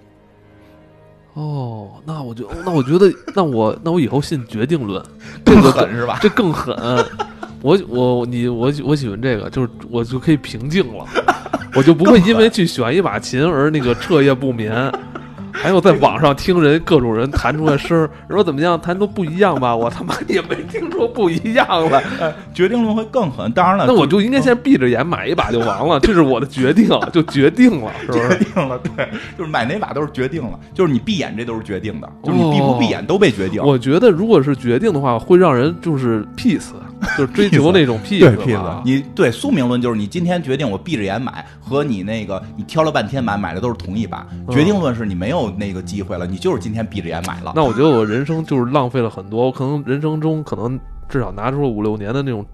Speaker 1: 哦，那我就那我觉得，那我那我以后信决定论，<laughs>
Speaker 2: 更狠是吧？
Speaker 1: 这更狠。我我你我我喜欢这个，就是我就可以平静了，我就不会因为去选一把琴而那个彻夜不眠。还有在网上听人各种人弹出来声儿，说怎么样弹都不一样吧？我他妈也没听说不一样了。
Speaker 2: 哎决定论会更狠。当然了，
Speaker 1: 那我就应该先闭着眼买一把就完了，这是我的决定，就决定了，是不是决？
Speaker 2: 定了，对，就是买哪把都是决定了，就是你闭眼这都是决定的，就是你闭不闭眼都被决定。
Speaker 1: 我觉得如果是决定的话，会让人就是 peace，就是追求那种 peace
Speaker 2: 对。屁子，你对宿命论就是你今天决定我闭着眼买，和你那个你挑了半天买买的都是同一把。
Speaker 1: 嗯
Speaker 2: 决定论是你没有那个机会了，你就是今天闭着眼买了。
Speaker 1: 那我觉得我人生就是浪费了很多，我可能人生中可能至少拿出了五六年的那种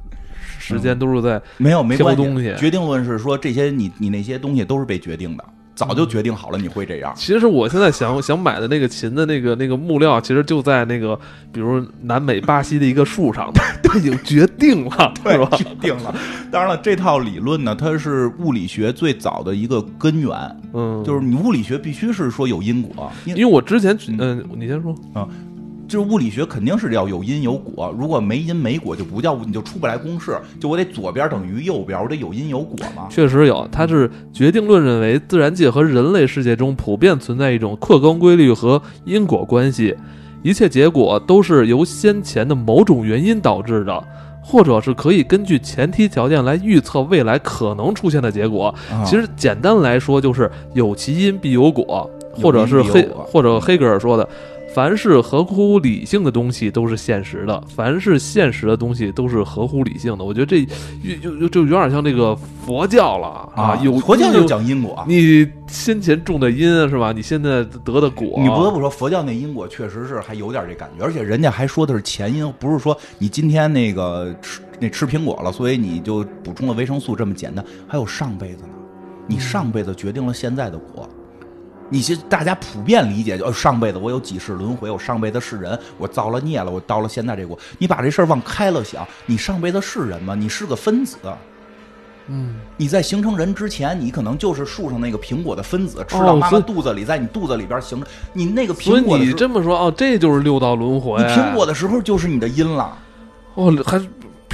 Speaker 1: 时间，都是在
Speaker 2: 没有没关系。决定论是说这些你你那些东西都是被决定的，早就决定好了你会这样。
Speaker 1: 其实我现在想想买的那个琴的那个那个木料，其实就在那个比如南美巴西的一个树上，<laughs> 它已经决定了，对吧？<laughs>
Speaker 2: 决定了。当然了，这套理论呢，它是物理学最早的一个根源，
Speaker 1: 嗯，
Speaker 2: 就是你物理学必须是说有因果，因
Speaker 1: 因为我之前嗯，你先说，
Speaker 2: 就是物理学肯定是要有因有果，如果没因没果就不叫，你就出不来公式。就我得左边等于右边，我得有因有果嘛。
Speaker 1: 确实有，它是决定论认为自然界和人类世界中普遍存在一种客观规律和因果关系，一切结果都是由先前的某种原因导致的，或者是可以根据前提条件来预测未来可能出现的结果。
Speaker 2: 啊
Speaker 1: 其实简单来说就是有其因必有果，或者是黑或者黑格尔说的。凡是合乎理性的东西都是现实的，凡是现实的东西都是合乎理性的。我觉得这就就就有点像这个佛教了
Speaker 2: 啊，
Speaker 1: 有
Speaker 2: 佛教就讲因果。
Speaker 1: 你先前种的因是吧？你现在得的果，
Speaker 2: 你不得不说，佛教那因果确实是还有点这感觉，而且人家还说的是前因，不是说你今天那个吃那吃苹果了，所以你就补充了维生素这么简单，还有上辈子呢，你上辈子决定了现在的果。你其实大家普遍理解，就、呃上辈子我有几世轮回，我上辈子是人，我造了孽了，我到了现在这国。你把这事儿往开了想，你上辈子是人吗？你是个分子。
Speaker 1: 嗯，
Speaker 2: 你在形成人之前，你可能就是树上那个苹果的分子，吃
Speaker 1: 哦
Speaker 2: 到妈妈肚子里，在你肚子里边形成。你那个苹果的时候，
Speaker 1: 这么说哦，这就是六道轮回。
Speaker 2: 你苹果的时候就是你的因了。
Speaker 1: 哦，还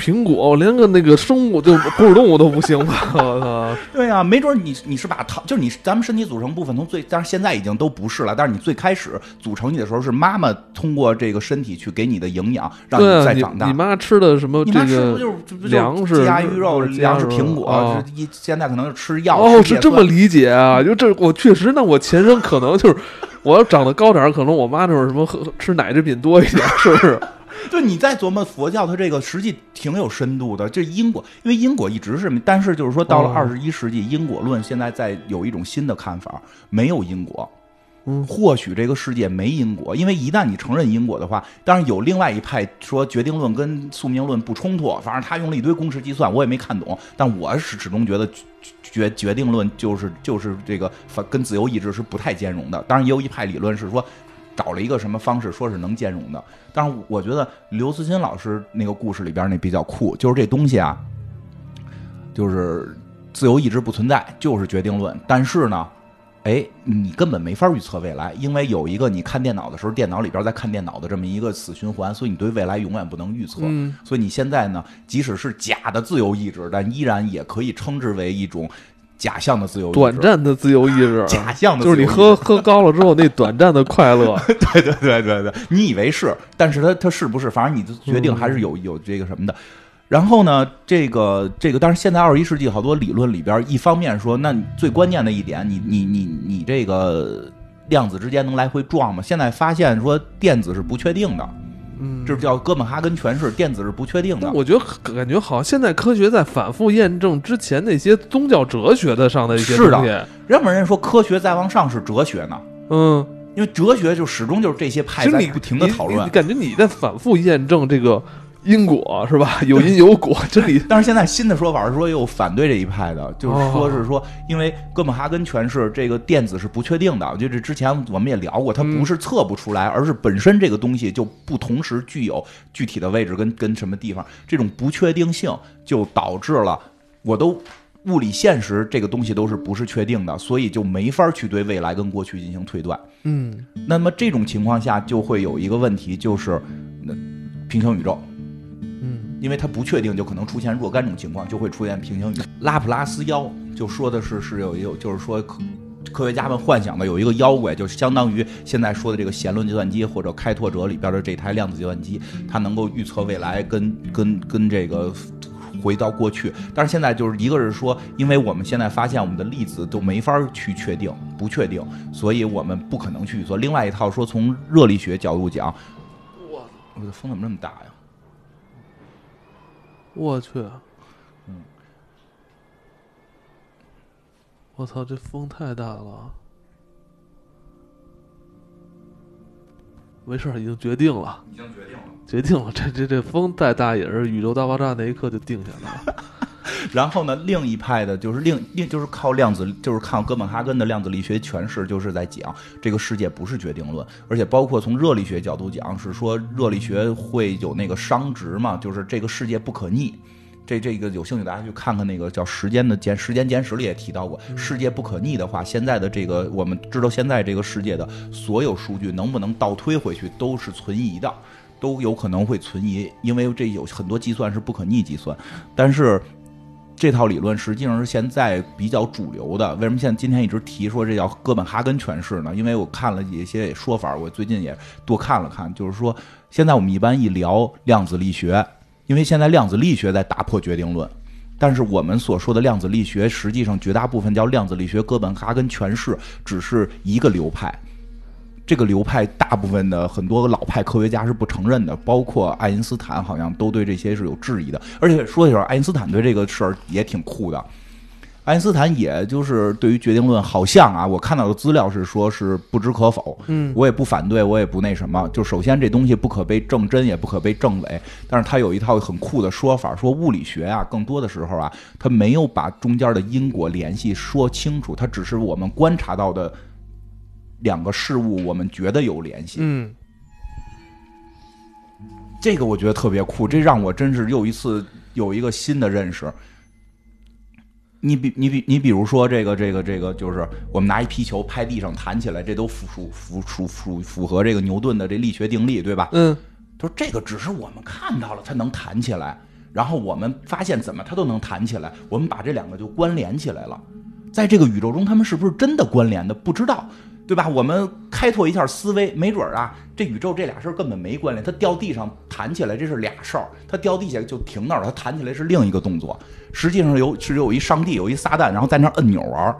Speaker 1: 苹果，我连个那个生物就哺乳动物都不行吧？<laughs> 我操！
Speaker 2: 对啊，没准你你是把糖，就是你咱们身体组成部分从最，但是现在已经都不是了。但是你最开始组成你的时候，是妈妈通过这个身体去给你的营养，让
Speaker 1: 你
Speaker 2: 再长大。
Speaker 1: 你妈吃的什么这
Speaker 2: 你妈吃不
Speaker 1: 个？
Speaker 2: 就是就是
Speaker 1: 粮食
Speaker 2: 鸡鸭鱼肉、粮食、苹果，
Speaker 1: 哦
Speaker 2: 是一现在可能是吃药。
Speaker 1: 哦，是这么理解啊？就这，我确实，那我前生可能就是，我要长得高点儿，可能我妈那种什么喝吃奶制品多一点，是不是？
Speaker 2: 对，你在琢磨佛教，它这个实际挺有深度的。这因果，因为因果一直是，但是就是说到了
Speaker 1: 哦
Speaker 2: 二十一世纪，因果论现在在有一种新的看法，没有因果。
Speaker 1: 嗯
Speaker 2: 或许这个世界没因果，因为一旦你承认因果的话，当然有另外一派说决定论跟宿命论不冲突，反正他用了一堆公式计算，我也没看懂。但我是始终觉得决决定论就是就是这个反跟自由意志是不太兼容的。当然也有一派理论是说找了一个什么方式，说是能兼容的。但是，我觉得刘慈欣老师那个故事里边那比较酷，就是这东西啊，就是自由意志不存在，就是决定论。但是呢，哎，你根本没法预测未来，因为有一个你看电脑的时候，电脑里边在看电脑的这么一个死循环，所以你对未来永远不能预测。
Speaker 1: 嗯
Speaker 2: 所以你现在呢，即使是假的自由意志，但依然也可以称之为一种假象的自由意志。
Speaker 1: 短暂的自由意志，<laughs>
Speaker 2: 假象的
Speaker 1: 就是你喝 <laughs> 喝高了之后那短暂的快乐。<laughs>
Speaker 2: 对对对对对，你以为是，但是它它是不是？反正你的决定还是有有这个什么的。然后呢，这个这个，但是现在二十一世纪好多理论里边，一方面说，那最关键的一点，你你你你这个量子之间能来回撞吗？现在发现说电子是不确定的，
Speaker 1: 嗯，
Speaker 2: 这叫哥本哈根诠释，电子是不确定的。
Speaker 1: 我觉得感觉好像现在科学在反复验证之前那些宗教哲学的上的一些
Speaker 2: 是的
Speaker 1: 东西。
Speaker 2: 要不然人说科学再往上是哲学呢，
Speaker 1: 嗯，
Speaker 2: 因为哲学就始终就是这些派在不停的讨论。
Speaker 1: 感觉你在反复验证这个因果是吧？<laughs> 有因有果，这里 <laughs>
Speaker 2: 但是现在新的说法是说又反对这一派的，就是
Speaker 1: 哦
Speaker 2: 说是说，因为哥本哈根诠释这个电子是不确定的，就这之前我们也聊过，它
Speaker 1: 嗯
Speaker 2: 不是测不出来，而是本身这个东西就不同时具有具体的位置跟跟什么地方，这种不确定性就导致了我都。物理现实这个东西都是不是确定的，所以就没法去对未来跟过去进行推断。
Speaker 1: 嗯
Speaker 2: 那么这种情况下就会有一个问题，就是那平行宇宙。因为它不确定，就可能出现若干种情况，就会出现平行宇宙。拉普拉斯妖就说的是是有有，就是说科科学家们幻想的有一个妖怪，就相当于现在说的这个弦论计算机或者开拓者里边的这台量子计算机，它能够预测未来，跟跟跟这个。回到过去，但是现在就是一个是说，因为我们现在发现我们的粒子都没法去确定，不确定，所以我们不可能去预测。另外一套说，从热力学角度讲，
Speaker 1: 我
Speaker 2: 我的风怎么这么大呀？
Speaker 1: 我去，
Speaker 2: 嗯，
Speaker 1: 我操，这风太大了。没事儿，已经决定了，
Speaker 2: 已经决定了。
Speaker 1: 决定了。这这这风再大也是宇宙大爆炸那一刻就定下来了。<laughs>
Speaker 2: 然后呢，另一派的就是另另就是靠量子，就是靠哥本哈根的量子力学诠释，就是在讲这个世界不是决定论，而且包括从热力学角度讲，是说热力学会有那个熵值嘛，就是这个世界不可逆。这这个有兴趣大家去看看那个叫《时间的简时间简史》里也提到过，世界不可逆的话，现在的这个我们知道现在这个世界的所有数据能不能倒推回去都是存疑的，都有可能会存疑，因为这有很多计算是不可逆计算。但是这套理论实际上是现在比较主流的。为什么现在今天一直提说这叫哥本哈根诠释呢？因为我看了一些说法，我最近也多看了看，就是说现在我们一般一聊量子力学。因为现在量子力学在打破决定论，但是我们所说的量子力学，实际上绝大部分叫量子力学哥本哈根诠释，只是一个流派。这个流派大部分的很多老派科学家是不承认的，包括爱因斯坦，好像都对这些是有质疑的。而且说一下，爱因斯坦对这个事儿也挺酷的。爱因斯坦也就是对于决定论，好像啊，我看到的资料是说是不知可否。
Speaker 1: 嗯，
Speaker 2: 我也不反对，我也不那什么。就首先这东西不可被证真，也不可被证伪。但是他有一套很酷的说法，说物理学啊，更多的时候啊，他没有把中间的因果联系说清楚，他只是我们观察到的两个事物，我们觉得有联系。
Speaker 1: 嗯，
Speaker 2: 这个我觉得特别酷，这让我真是又一次有一个新的认识。你比你比你比如说这个这个这个，就是我们拿一皮球拍地上弹起来，这都符符符属符符合这个牛顿的这力学定律，对吧？
Speaker 1: 嗯，
Speaker 2: 他说这个只是我们看到了它能弹起来，然后我们发现怎么它都能弹起来，我们把这两个就关联起来了。在这个宇宙中，他们是不是真的关联的？不知道。对吧？我们开拓一下思维，没准儿啊，这宇宙这俩事儿根本没关联。它掉地上弹起来，这是俩事儿；它掉地下就停那儿了，它弹起来是另一个动作。实际上有是有一上帝，有一撒旦，然后在那儿摁钮玩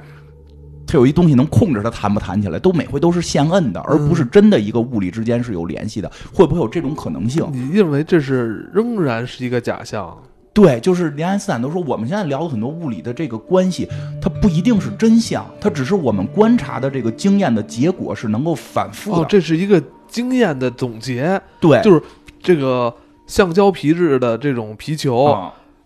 Speaker 2: 它有一东西能控制它弹不弹起来，都每回都是现摁的，而不是真的一个物理之间是有联系的。会不会有这种可能性？
Speaker 1: 你认为这是仍然是一个假象？
Speaker 2: 对，就是连爱因斯坦都说，我们现在聊的很多物理的这个关系，它不一定是真相，它只是我们观察的这个经验的结果是能够反复的。
Speaker 1: 哦，这是一个经验的总结。
Speaker 2: 对，
Speaker 1: 就是这个橡胶皮质的这种皮球，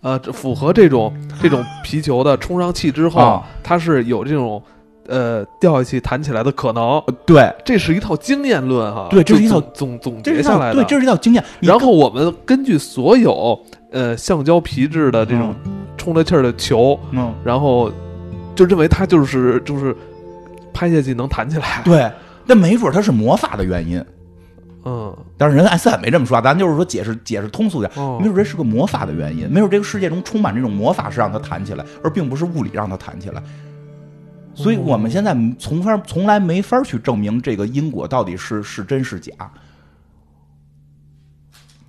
Speaker 1: 呃，符合这种这种皮球的充上气之后，它是有这种。呃，掉下去弹起来的可能，
Speaker 2: 对，
Speaker 1: 这是一套经验论哈，
Speaker 2: 对，这是一套
Speaker 1: 总总结下来的，
Speaker 2: 对，这是一套经验。
Speaker 1: 然后我们根据所有呃橡胶皮质的这种充了气儿的球，
Speaker 2: 嗯，
Speaker 1: 然后就认为它就是就是拍下去能弹起来，
Speaker 2: 对，那没准它是魔法的原因，
Speaker 1: 嗯，
Speaker 2: 但是人艾斯坦没这么说，咱就是说解释解释通俗点，没准这是个魔法的原因，没准这个世界中充满这种魔法是让它弹起来，而并不是物理让它弹起来。所以我们现在从法从来没法去证明这个因果到底是是真是假。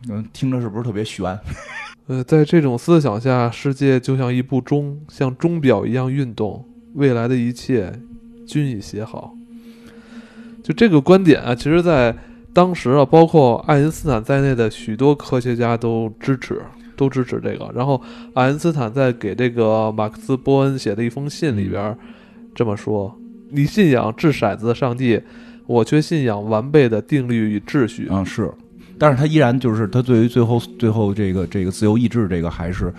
Speaker 2: 嗯，听着是不是特别悬？<laughs>
Speaker 1: 呃，在这种思想下，世界就像一部钟，像钟表一样运动，未来的一切均已写好。就这个观点啊，其实，在当时啊，包括爱因斯坦在内的许多科学家都支持，都支持这个。然后，爱因斯坦在给这个马克思·波恩写的一封信里边。这么说，你信仰掷骰子的上帝，我却信仰完备的定律与秩序。
Speaker 2: 嗯，是，但是他依然就是他对于最后最后这个这个自由意志这个还是，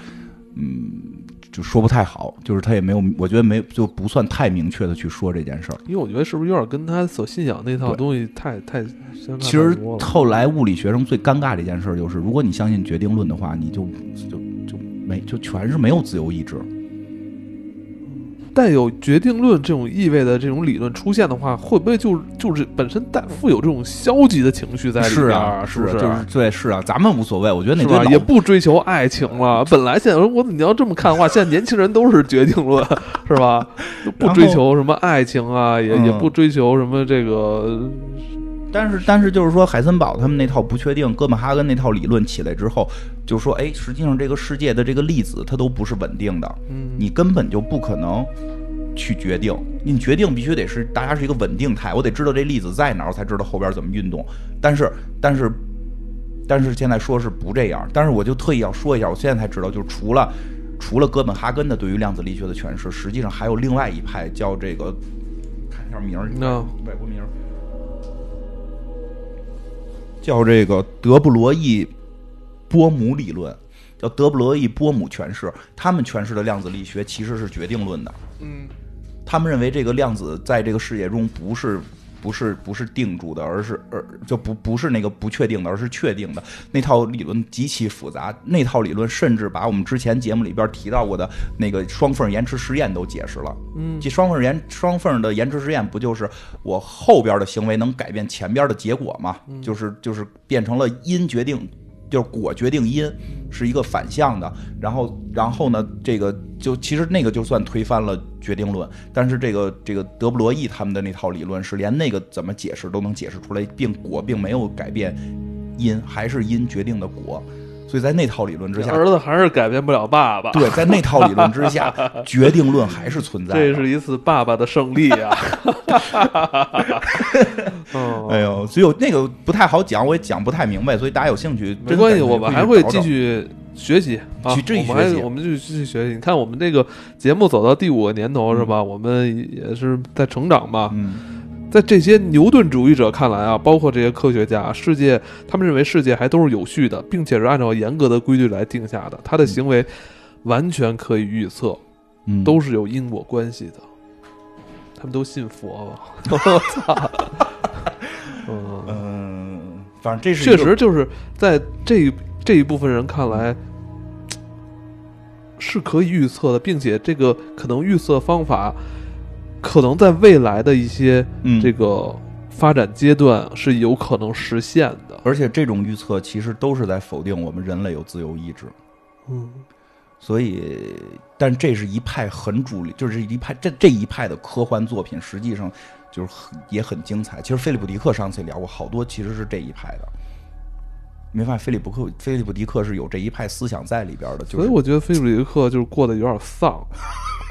Speaker 2: 嗯，就说不太好，就是他也没有，我觉得没就不算太明确的去说这件事儿。
Speaker 1: 因为我觉得是不是有点跟他所信仰那套东西太太相
Speaker 2: 其实后来物理学生最尴尬的一件事就是，如果你相信决定论的话，你就就就没就全是没有自由意志。
Speaker 1: 带有决定论这种意味的这种理论出现的话，会不会就就是本身带富有这种消极的情绪在里边？
Speaker 2: 是啊，
Speaker 1: 是不
Speaker 2: 是？就是对，是啊，咱们无所谓，我觉得那堆
Speaker 1: 是吧？也不追求爱情了。<laughs> 本来现在我你要这么看的话，现在年轻人都是决定论，<laughs> 是吧？不追求什么爱情啊，也也不追求什么这个。
Speaker 2: 但是，但是就是说，海森堡他们那套不确定，哥本哈根那套理论起来之后，就说，哎，实际上这个世界的这个粒子它都不是稳定的，
Speaker 1: 嗯，
Speaker 2: 你根本就不可能去决定，你决定必须得是大家是一个稳定态，我得知道这粒子在哪儿，我才知道后边怎么运动。但是，但是，但是现在说是不这样，但是我就特意要说一下，我现在才知道，就是除了除了哥本哈根的对于量子力学的诠释，实际上还有另外一派叫这个，看一下名儿，外国名儿。叫这个德布罗意波姆理论，叫德布罗意波姆诠释。他们诠释的量子力学其实是决定论的。
Speaker 1: 嗯，
Speaker 2: 他们认为这个量子在这个世界中不是。不是不是定住的，而是而就不不是那个不确定的，而是确定的。那套理论极其复杂，那套理论甚至把我们之前节目里边提到过的那个双缝延迟实验都解释了。
Speaker 1: 嗯，
Speaker 2: 这双缝延双缝的延迟实验，不就是我后边的行为能改变前边的结果吗？就是就是变成了因决定。就是果决定因是一个反向的，然后然后呢，这个就其实那个就算推翻了决定论，但是这个这个德布罗意他们的那套理论是连那个怎么解释都能解释出来，并果并没有改变因，还是因决定的果。所以在那套理论之下，
Speaker 1: 儿子还是改变不了爸爸。
Speaker 2: 对，在那套理论之下，<laughs> 决定论还是存在。
Speaker 1: 这是一次爸爸的胜利啊！<laughs>
Speaker 2: 哎呦，所以那个不太好讲，我也讲不太明白，所以大家有兴趣，
Speaker 1: 没关系，我们还会继续学习啊。
Speaker 2: 去继续
Speaker 1: 学习，我们就继续学习。你看，我们这个节目走到第五个年头是吧？我们也是在成长吧。
Speaker 2: 嗯。
Speaker 1: 在这些牛顿主义者看来啊，包括这些科学家，世界他们认为世界还都是有序的，并且是按照严格的规律来定下的。他的行为完全可以预测，嗯都是有因果关系的。他们都信佛了？<laughs> 我操！<laughs>
Speaker 2: 嗯，反正这是
Speaker 1: 确实就是在这这一部分人看来是可以预测的，并且这个可能预测方法。可能在未来的一些这个发展阶段是有可能实现的，
Speaker 2: 而且这种预测其实都是在否定我们人类有自由意志。
Speaker 1: 嗯，
Speaker 2: 所以，但这是一派很主流，就是一派这这一派的科幻作品，实际上就是很也很精彩。其实菲利普迪克上次也聊过，好多其实是这一派的。没发现菲利普克菲利普迪克是有这一派思想在里边的，就
Speaker 1: 所以我觉得菲利普迪克就是过得有点丧。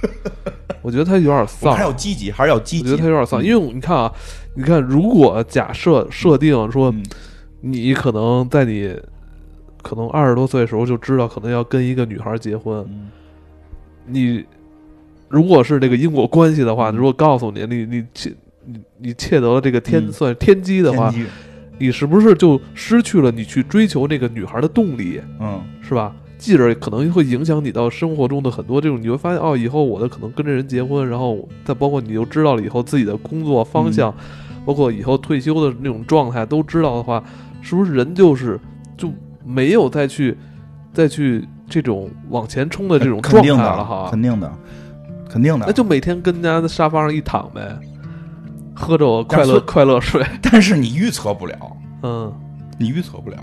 Speaker 1: <laughs> 我觉得他有点丧，
Speaker 2: 还要积极，还是要积极。
Speaker 1: 我觉得他有点丧，因为你看啊，你看，如果假设设定说，你可能在你可能二十多岁的时候就知道可能要跟一个女孩结婚，你如果是这个因果关系的话，如果告诉你，你你窃你你窃得了这个天算天机的话，你是不是就失去了你去追求那个女孩的动力？
Speaker 2: 嗯，
Speaker 1: 是吧？继而可能会影响你到生活中的很多这种，你会发现哦，以后我的可能跟这人结婚，然后再包括你又知道了以后自己的工作方向，包括以后退休的那种状态都知道的话，是不是人就是就没有再去再去这种往前冲的这种状态了哈？
Speaker 2: 肯定的，肯定的，
Speaker 1: 那就每天跟家在沙发上一躺呗，喝着我快乐快乐水。
Speaker 2: 但是你预测不了，
Speaker 1: 嗯，
Speaker 2: 你预测不了。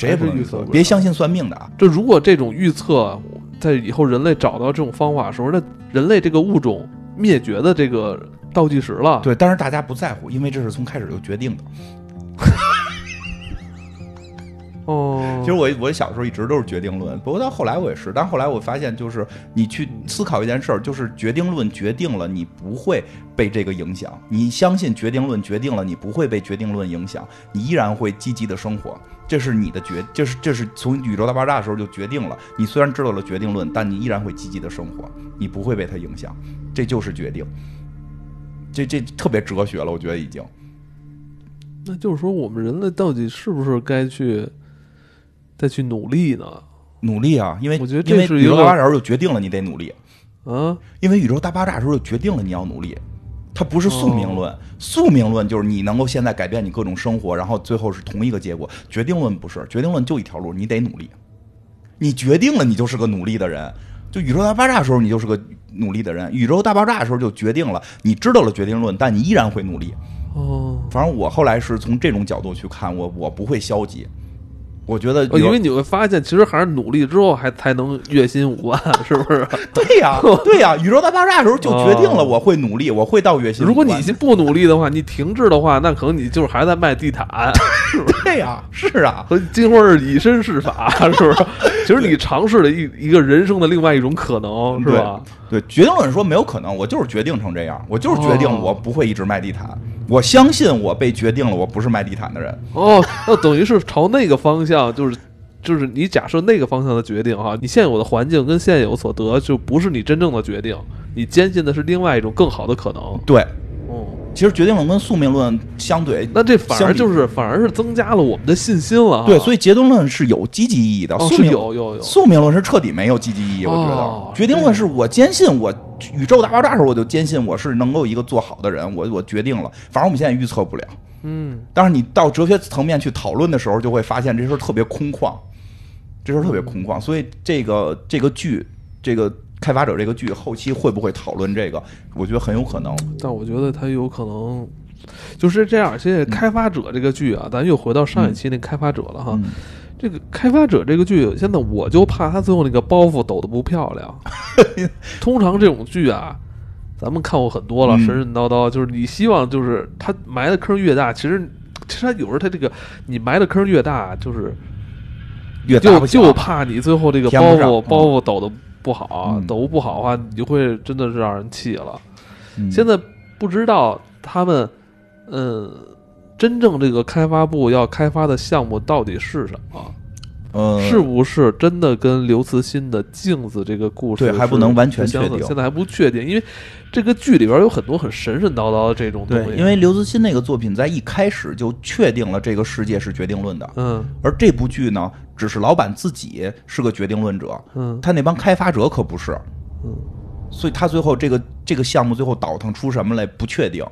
Speaker 2: 谁
Speaker 1: 也不预测，
Speaker 2: 别相信算命的。
Speaker 1: 啊！就如果这种预测在以后人类找到这种方法的时候，那人类这个物种灭绝的这个倒计时了。
Speaker 2: 对，但是大家不在乎，因为这是从开始就决定的。
Speaker 1: 哦，
Speaker 2: 其实我我小时候一直都是决定论，不过到后来我也是，但后来我发现，就是你去思考一件事儿，就是决定论决定了你不会被这个影响，你相信决定论决定了你不会被决定论影响，你依然会积极的生活。这是你的决，这是这是从宇宙大爆炸的时候就决定了。你虽然知道了决定论，但你依然会积极的生活，你不会被它影响。这就是决定。这这特别哲学了，我觉得已经。
Speaker 1: 那就是说，我们人类到底是不是该去再去努力呢？
Speaker 2: 努力啊，因为
Speaker 1: 我觉得这是
Speaker 2: 宇宙大爆炸时候就决定了你得努力
Speaker 1: 啊，
Speaker 2: 因为宇宙大爆炸的时候就决定了你要努力。它不是宿命论，宿命论就是你能够现在改变你各种生活，然后最后是同一个结果。决定论不是，决定论就一条路，你得努力。你决定了，你就是个努力的人。就宇宙大爆炸的时候，你就是个努力的人；宇宙大爆炸的时候，就决定了你知道了决定论，但你依然会努力。
Speaker 1: 哦，
Speaker 2: 反正我后来是从这种角度去看，我我不会消极。我觉得
Speaker 1: 因为你会发现，其实还是努力之后还才能月薪五万，是不是？<laughs>
Speaker 2: 对呀、<laughs> 对呀、宇宙大爆炸的时候就决定了
Speaker 1: 哦
Speaker 2: 我会努力，我会到月薪万。
Speaker 1: 如果你不努力的话，你停滞的话，那可能你就是还在卖地毯，<laughs>
Speaker 2: 对呀、是啊，
Speaker 1: 和金花儿以身试法，是不是？其实你尝试了一一个人生的另外一种可能，是吧？
Speaker 2: 对，决定论说没有可能，我就是决定成这样，我就是决定
Speaker 1: 哦
Speaker 2: 我不会一直卖地毯，我相信我被决定了，我不是卖地毯的人。
Speaker 1: 哦，那等于是朝那个方向，就是就是你假设那个方向的决定哈，你现有的环境跟现有所得就不是你真正的决定，你坚信的是另外一种更好的可能。
Speaker 2: 对，
Speaker 1: 哦，
Speaker 2: 其实决定论跟宿命论相对，
Speaker 1: 那这反而就是反而是增加了我们的信心了哈。
Speaker 2: 对，所以决定论是有积极意义的，
Speaker 1: 哦是
Speaker 2: 宿命
Speaker 1: 有有有
Speaker 2: 宿命论是彻底没有积极意义，我觉得。
Speaker 1: 哦
Speaker 2: 决定论是我坚信我宇宙大爆炸的时候，我就坚信我是能够一个做好的人，我我决定了。反正我们现在预测不了，
Speaker 1: 嗯，
Speaker 2: 但是你到哲学层面去讨论的时候，就会发现这事儿特别空旷，这事儿特别空旷。所以这个这个剧，这个开发者这个剧后期会不会讨论这个？我觉得很有可能。
Speaker 1: 但我觉得他有可能就是这样。现在开发者这个剧啊，咱又回到上一期那开发者了哈。
Speaker 2: 嗯
Speaker 1: 这个开发者这个剧，现在我就怕他最后那个包袱抖得不漂亮。<laughs> 通常这种剧啊，咱们看过很多了，
Speaker 2: 嗯
Speaker 1: 神神叨叨，就是你希望就是他埋的坑越大，其实其实他有时候他这个你埋的坑越大，就是
Speaker 2: 越大不小
Speaker 1: 就怕你最后这个包袱包袱抖得不好，
Speaker 2: 嗯
Speaker 1: 抖不好的话，你就会真的是让人气了。
Speaker 2: 嗯
Speaker 1: 现在不知道他们，嗯，真正这个开发部要开发的项目到底是什么？
Speaker 2: 呃
Speaker 1: 是不是真的跟刘慈欣的《镜子》这个故事
Speaker 2: 对还不能完全确定。
Speaker 1: 现在还不确定，因为这个剧里边有很多很神神叨叨的这种东西。
Speaker 2: 对，因为刘慈欣那个作品在一开始就确定了这个世界是决定论的，
Speaker 1: 嗯。
Speaker 2: 而这部剧呢，只是老板自己是个决定论者，
Speaker 1: 嗯。
Speaker 2: 他那帮开发者可不是，
Speaker 1: 嗯。
Speaker 2: 所以他最后这个这个项目最后倒腾出什么来不确定。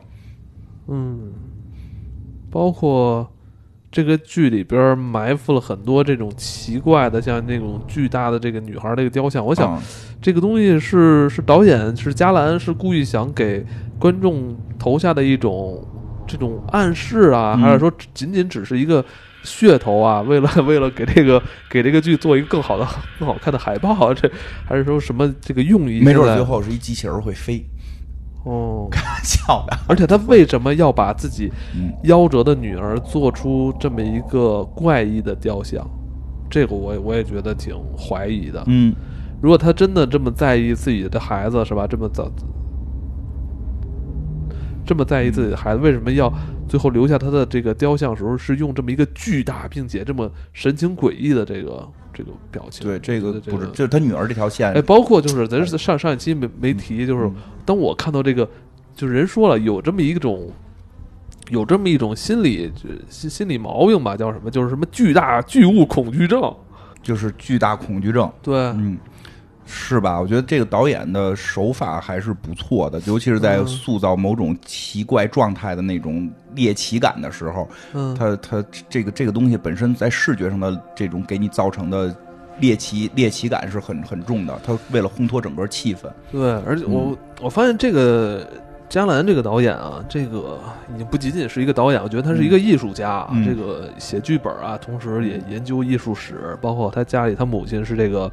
Speaker 1: 嗯，包括这个剧里边埋伏了很多这种奇怪的，像那种巨大的这个女孩儿这个雕像。我
Speaker 2: 我
Speaker 1: 想这个东西是是导演是加兰是故意想给观众投下的一种这种暗示啊，
Speaker 2: 嗯
Speaker 1: 还是说仅仅只是一个噱头啊？为了 <laughs> 为了给这个给这个剧做一个更好的更 <laughs> 好看的海报啊，这还是说什么这个用意？
Speaker 2: 没准儿最后是一机器人会飞，
Speaker 1: 哦，
Speaker 2: 开玩笑的。<laughs>
Speaker 1: 而且他为什么要把自己
Speaker 2: 嗯，
Speaker 1: 夭折的女儿做出这么一个怪异的雕像？这个我我也觉得挺怀疑的。
Speaker 2: 嗯，
Speaker 1: 如果他真的这么在意自己的孩子，是吧？这么早，这么在意自己的孩子，为什么要最后留下他的这个雕像时候是用这么一个巨大并且这么神情诡异的这个这个表情？
Speaker 2: 对，这个不是，就是他女儿这条线
Speaker 1: 哎，，包括就是咱是上上一期没没提，就是
Speaker 2: 嗯
Speaker 1: 当我看到这个，就是人说了有这么一种，有这么一种心理心心理毛病吧，叫什么？就是什么巨大巨物恐惧症。
Speaker 2: 就是巨大恐惧症。
Speaker 1: 对，
Speaker 2: 嗯，是吧？我觉得这个导演的手法还是不错的，尤其是在
Speaker 1: 嗯
Speaker 2: 塑造某种奇怪状态的那种猎奇感的时候，
Speaker 1: 嗯，
Speaker 2: 他他这个这个东西本身在视觉上的这种给你造成的猎奇猎奇感是很很重的。他为了烘托整个气氛，
Speaker 1: 对，而且我、我发现这个加兰这个导演啊，这个已经不仅仅是一个导演，我觉得他是一个艺术家啊。
Speaker 2: 嗯
Speaker 1: 这个写剧本啊，同时也研究艺术史，包括他家里他母亲是这个。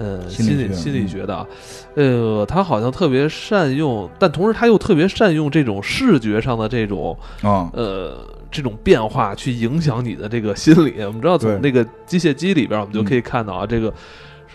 Speaker 1: 呃，
Speaker 2: 心理
Speaker 1: 心理学的啊，呃，他好像特别善用，但同时他又特别善用这种视觉上的这种
Speaker 2: 啊、
Speaker 1: 呃这种变化去影响你的这个心理。我们知道从那个机械机里边，我们就可以看到啊，这个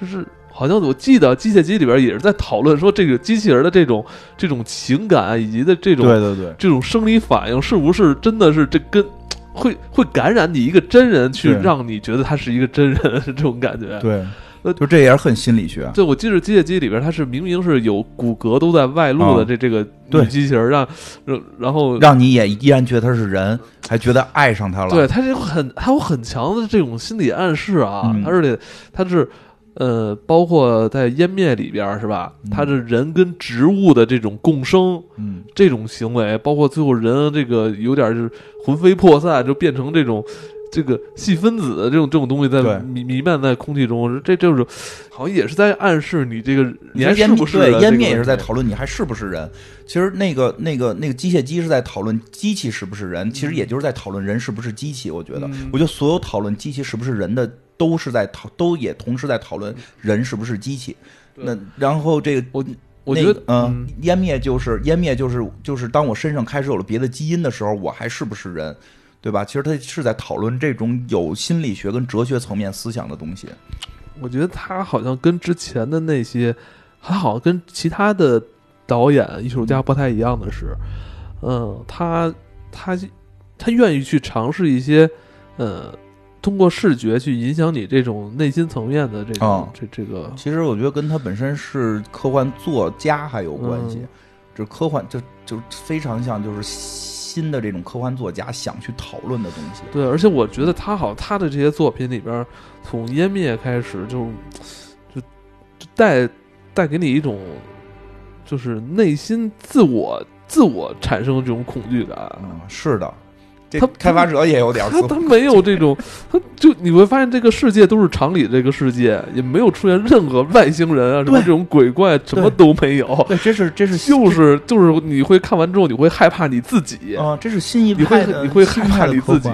Speaker 1: 就是好像我记得机械机里边也是在讨论说，这个机器人的这种这种情感以及的这种
Speaker 2: 对对对，
Speaker 1: 这种生理反应，是不是真的是这跟会会感染你一个真人，去让你觉得他是一个真人，<laughs> 这种感觉。
Speaker 2: 对
Speaker 1: 呃，
Speaker 2: 就这也是很心理学。
Speaker 1: 对，我记得机械姬里边，它是明明是有骨骼都在外露的
Speaker 2: 啊
Speaker 1: 这这个
Speaker 2: 对
Speaker 1: 女机器人，让让然后
Speaker 2: 让你也依然觉得他是人，还觉得爱上他了。
Speaker 1: 对，它是有很它有很强的这种心理暗示啊，
Speaker 2: 嗯
Speaker 1: 而且它是呃，包括在湮灭里边是吧？
Speaker 2: 嗯
Speaker 1: 它是人跟植物的这种共生
Speaker 2: 嗯，
Speaker 1: 这种行为，包括最后人这个有点就是魂飞魄散，就变成这种这个细分子的这种这种东西在弥弥漫在空气中，这这种好像也是在暗示你这个你还是不是人
Speaker 2: 对湮灭也是在讨论你还是不是人。其实那个那个那个机械机是在讨论机器是不是人，其实也就是在讨论人是不是机器。我觉得，
Speaker 1: 嗯
Speaker 2: 我觉得所有讨论机器是不是人的，都是在讨，都也同时在讨论人是不是机器。那然后这个
Speaker 1: 我我觉得
Speaker 2: 嗯，湮灭就是湮灭就是就是当我身上开始有了别的基因的时候，我还是不是人？对吧？其实他是在讨论这种有心理学跟哲学层面思想的东西。
Speaker 1: 我觉得他好像跟之前的那些，还好像跟其他的导演、艺术家不太一样的是，嗯，他他他愿意去尝试一些，呃，通过视觉去影响你这种内心层面的这种、
Speaker 2: 哦
Speaker 1: 这这个，
Speaker 2: 其实我觉得跟他本身是科幻作家还有关系。
Speaker 1: 嗯
Speaker 2: 这科幻就就非常像就是新的这种科幻作家想去讨论的东西。
Speaker 1: 对，而且我觉得他好，他的这些作品里边，从湮灭开始就就就带带给你一种，就是内心自我自我产生的这种恐惧感。
Speaker 2: 嗯，是的，这
Speaker 1: 他
Speaker 2: 开发者也有点自
Speaker 1: 他他没有这种，<laughs> 他就你会发现这个世界都是常理，这个世界也没有出现任何外星人啊，什么这种鬼怪，什么都没有，
Speaker 2: 对，这是这是 <laughs>
Speaker 1: 就是就是你会看完之后，你会害怕你自己，
Speaker 2: 啊、这是新一
Speaker 1: 你会
Speaker 2: 派的，
Speaker 1: 你会害怕你自己。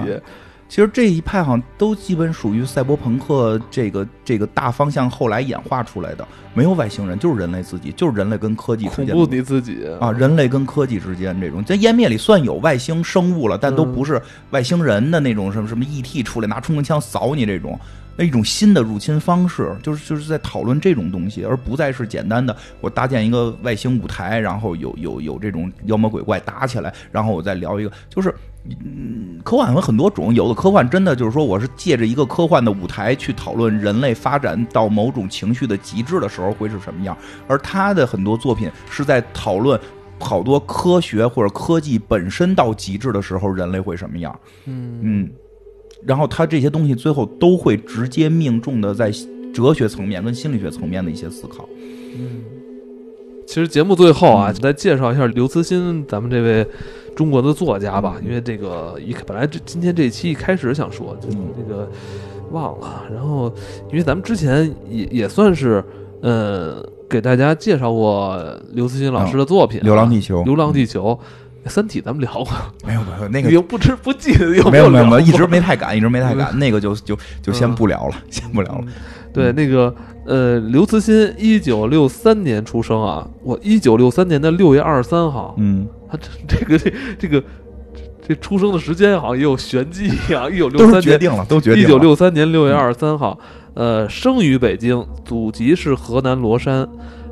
Speaker 2: 其实这一派好像都基本属于赛博朋克这个这个大方向后来演化出来的，没有外星人，就是人类自己，就是人类跟科技之
Speaker 1: 恐
Speaker 2: 间的
Speaker 1: 怖你自己。
Speaker 2: 啊，人类跟科技之间这种，在湮灭里算有外星生物了，但都
Speaker 1: 嗯。
Speaker 2: 不是外星人的那种什么什么 ET 出来拿冲锋枪扫你这种，那一种新的入侵方式，就是就是在讨论这种东西，而不再是简单的我搭建一个外星舞台，然后有有有这种妖魔鬼怪打起来，然后我再聊一个，就是。嗯，科幻有很多种，有的科幻真的就是说，我是借着一个科幻的舞台去讨论人类发展到某种情绪的极致的时候会是什么样，而他的很多作品是在讨论好多科学或者科技本身到极致的时候，人类会什么样？
Speaker 1: 嗯
Speaker 2: 嗯，然后他这些东西最后都会直接命中的在哲学层面跟心理学层面的一些思考。
Speaker 1: 嗯。其实节目最后啊，
Speaker 2: 嗯
Speaker 1: 再介绍一下刘慈欣，咱们这位中国的作家吧。因为这个一本来这今天这一期一开始想说，就
Speaker 2: 嗯
Speaker 1: 那个忘了。然后因为咱们之前也也算是呃给大家介绍过刘慈欣老师的作品、
Speaker 2: 流浪地球
Speaker 1: 流浪地球》三体》，咱们聊过，
Speaker 2: 没有没有那
Speaker 1: 已经不知不记得有
Speaker 2: 没有没有没有，一直没太敢，一直没太敢，那个就就就先不聊了，先不聊了。
Speaker 1: 对，那个呃，刘慈欣一九六三年出生啊，我一九六三年的六月二十三号，
Speaker 2: 嗯，
Speaker 1: 他这这个这这个这出生的时间好像也有玄机一样，一九六三年，
Speaker 2: 决定了，都决定了。
Speaker 1: 一九六三年六月二十三号，呃，生于北京，祖籍是河南罗山。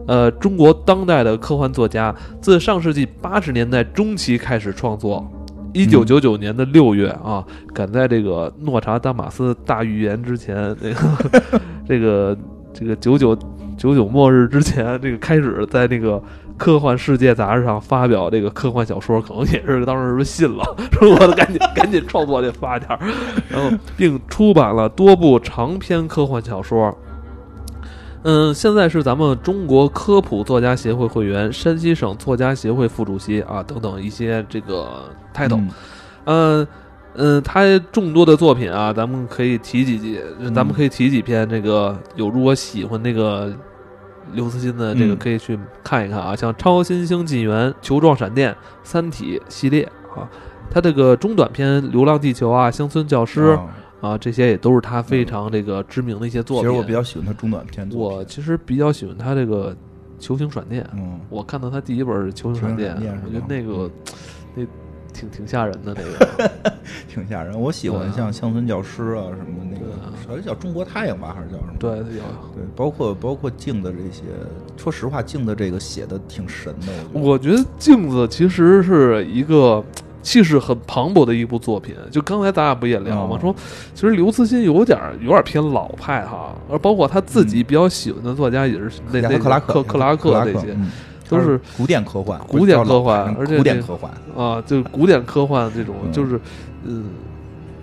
Speaker 1: 呃，中国当代的科幻作家，自上世纪八十年代中期开始创作。一九九九年的六月啊，赶在这个诺查丹马斯大预言之前，那个这个这个九九九九末日之前，这个开始在那个科幻世界杂志上发表这个科幻小说，可能也是当时是信了，说我得赶紧赶紧创作这发点儿，然后并出版了多部长篇科幻小说。嗯，现在是咱们中国科普作家协会会员、山西省作家协会副主席啊，等等一些这个 title。
Speaker 2: 嗯
Speaker 1: 嗯嗯，他众多的作品啊，咱们可以提几句，
Speaker 2: 嗯
Speaker 1: 咱们可以提几篇。这个有如果喜欢那个刘慈欣的，这个
Speaker 2: 嗯
Speaker 1: 可以去看一看啊，像《超新星纪元》《球状闪电》《三体》系列啊，他这个中短篇《流浪地球》啊，《乡村教师》
Speaker 2: 啊
Speaker 1: 啊，这些也都是他非常这个知名的一些作品。
Speaker 2: 其实我比较喜欢他中短篇作品。
Speaker 1: 我其实比较喜欢他这个《球形闪电》，
Speaker 2: 嗯，
Speaker 1: 我看到他第一本《球形闪电
Speaker 2: 球形闪电》，
Speaker 1: 我觉得那个 <tsk> 那挺挺吓人的那个。<laughs>
Speaker 2: 挺吓人。我喜欢像乡村教师啊什么那个好像叫中国太阳吧，还是叫什么？
Speaker 1: 对，有
Speaker 2: 对，包括包括镜子这些，说实话，镜子这个写的挺神的。我觉得
Speaker 1: 我觉得镜子其实是一个气势很磅礴的一部作品。就刚才咱俩不也聊吗？
Speaker 2: 哦
Speaker 1: 说其实刘慈欣有点儿有点儿偏老派哈，而包括他自己比较喜欢的作家也是那那
Speaker 2: 克克拉克、
Speaker 1: 克克拉
Speaker 2: 克
Speaker 1: 这些
Speaker 2: 嗯
Speaker 1: 都是
Speaker 2: 古典科幻，
Speaker 1: 古典科幻而且
Speaker 2: 古典科幻。
Speaker 1: 啊，就古典科幻这种，
Speaker 2: 嗯
Speaker 1: 就是嗯。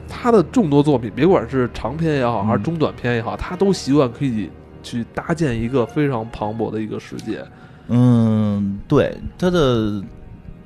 Speaker 1: 他的众多作品，别管是长篇也好，还是
Speaker 2: 嗯
Speaker 1: 中短篇也好，他都习惯可以去搭建一个非常磅礴的一个世界。
Speaker 2: 嗯，对他的，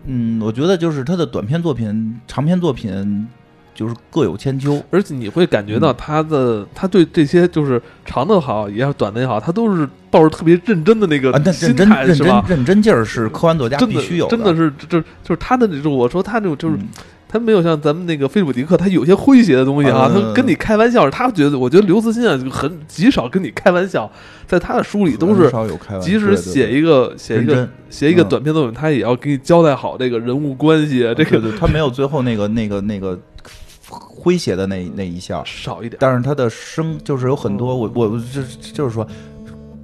Speaker 2: 嗯，我觉得就是他的短篇作品、长篇作品，就是各有千秋。
Speaker 1: 而且你会感觉到他的，他对这些就是长的好也好，短的也好，他都是抱着特别认真的那个
Speaker 2: 认真认真？认真劲儿是科幻作家必须有的
Speaker 1: 真的是就就是他的那种，我说他这种就是
Speaker 2: 嗯
Speaker 1: 他没有像咱们那个菲利普迪克，他有些诙谐的东西啊，
Speaker 2: 嗯
Speaker 1: 他跟你开玩笑，他觉得我觉得刘慈欣啊就很极少跟你开玩笑，在他的书里都是即使写一个写一个写一个
Speaker 2: 嗯
Speaker 1: 短篇作品，他也要给你交代好这个人物关系，这个
Speaker 2: 他没有最后那个那个那个诙谐的那那一笑，
Speaker 1: 少一点。
Speaker 2: 但是他的声就是有很多，我我就就是说。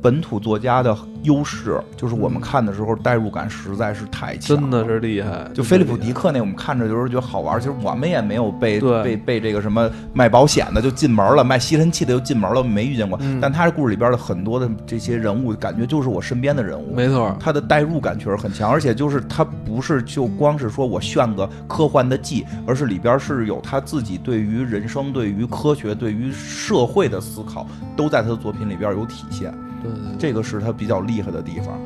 Speaker 2: 本土作家的优势就是我们看的时候代入感实在是太强了，
Speaker 1: 真的是厉害，
Speaker 2: 就菲利普迪克那，我们看着就是觉得好玩，其实我们也没有被被被这个什么卖保险的就进门了，卖吸尘器的就进门了，没遇见过。
Speaker 1: 嗯。
Speaker 2: 但他这故事里边的很多的这些人物，感觉就是我身边的人物，
Speaker 1: 没错，
Speaker 2: 他的代入感确实很强，而且就是他不是就光是说我炫个科幻的技，而是里边是有他自己对于人生、对于科学、对于社会的思考，都在他的作品里边有体现。
Speaker 1: 对对对。
Speaker 2: 这个是他比较厉害的地方。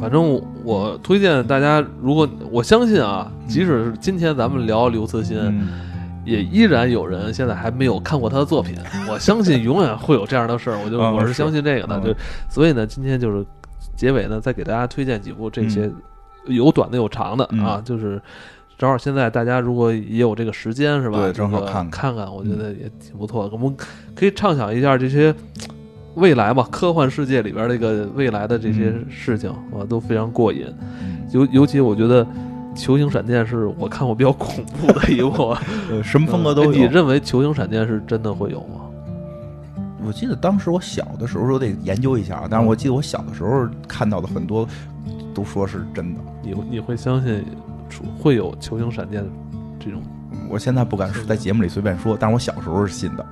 Speaker 1: 反正我推荐大家，如果我相信啊，即使是今天咱们聊刘慈欣，
Speaker 2: 嗯，
Speaker 1: 也依然有人现在还没有看过他的作品。<laughs> 我相信永远会有这样的事儿，我就
Speaker 2: 嗯
Speaker 1: 我是
Speaker 2: 是
Speaker 1: 相信这个的。
Speaker 2: 嗯
Speaker 1: 就所以呢，今天就是结尾呢，再给大家推荐几部这些
Speaker 2: 嗯
Speaker 1: 有短的有长的啊，就是。正好现在大家如果也有这个时间是吧？
Speaker 2: 对正好看
Speaker 1: 看
Speaker 2: 看
Speaker 1: 我觉得也挺不错的。我们可以畅想一下这些未来嘛，科幻世界里边这个未来的这些
Speaker 2: 嗯
Speaker 1: 事情，啊，都非常过瘾。
Speaker 2: 嗯
Speaker 1: 尤尤其我觉得《球形闪电》是我看过比较恐怖的一部。<laughs> <laughs>
Speaker 2: 呃，什么风格都
Speaker 1: 你认为球形闪电是真的会有吗？
Speaker 2: 我记得当时我小的时候，我得研究一下啊。但是我记得我小的时候看到的很多都说是真的。
Speaker 1: 你你会相信会有球形闪电这种
Speaker 2: 我现在不敢说在节目里随便说，但是我小时候是信的。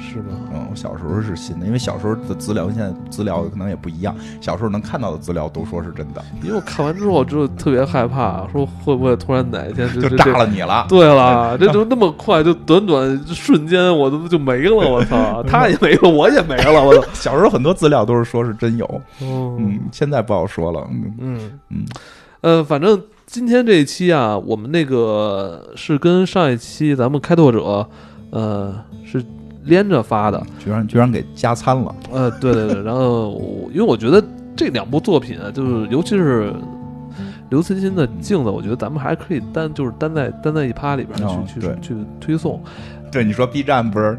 Speaker 1: 是吗？
Speaker 2: 嗯，我小时候是信的，因为小时候的资料跟现在资料可能也不一样。小时候能看到的资料都说是真的，
Speaker 1: 因为我看完之后就特别害怕，说会不会突然哪一天 <laughs> 就
Speaker 2: 就炸了。你了。
Speaker 1: 对了，<laughs> 这就那么快，就短短瞬间，我都就没了。我操，<laughs> 他也没了，我也没了。我操，
Speaker 2: 小时候很多资料都是说是真有，
Speaker 1: 嗯
Speaker 2: 嗯，现在不好说了。嗯
Speaker 1: 嗯
Speaker 2: 嗯
Speaker 1: 呃，反正今天这一期啊，我们那个是跟上一期咱们开拓者，呃，是连着发的。
Speaker 2: 居然居然给加餐了。
Speaker 1: 呃，对对对，然后因为我觉得这两部作品啊，就是尤其是刘慈欣的《镜子》，我觉得咱们还可以单就是单在单在一趴里边去、
Speaker 2: 哦
Speaker 1: 去去推送，
Speaker 2: 对，你说 B 站不是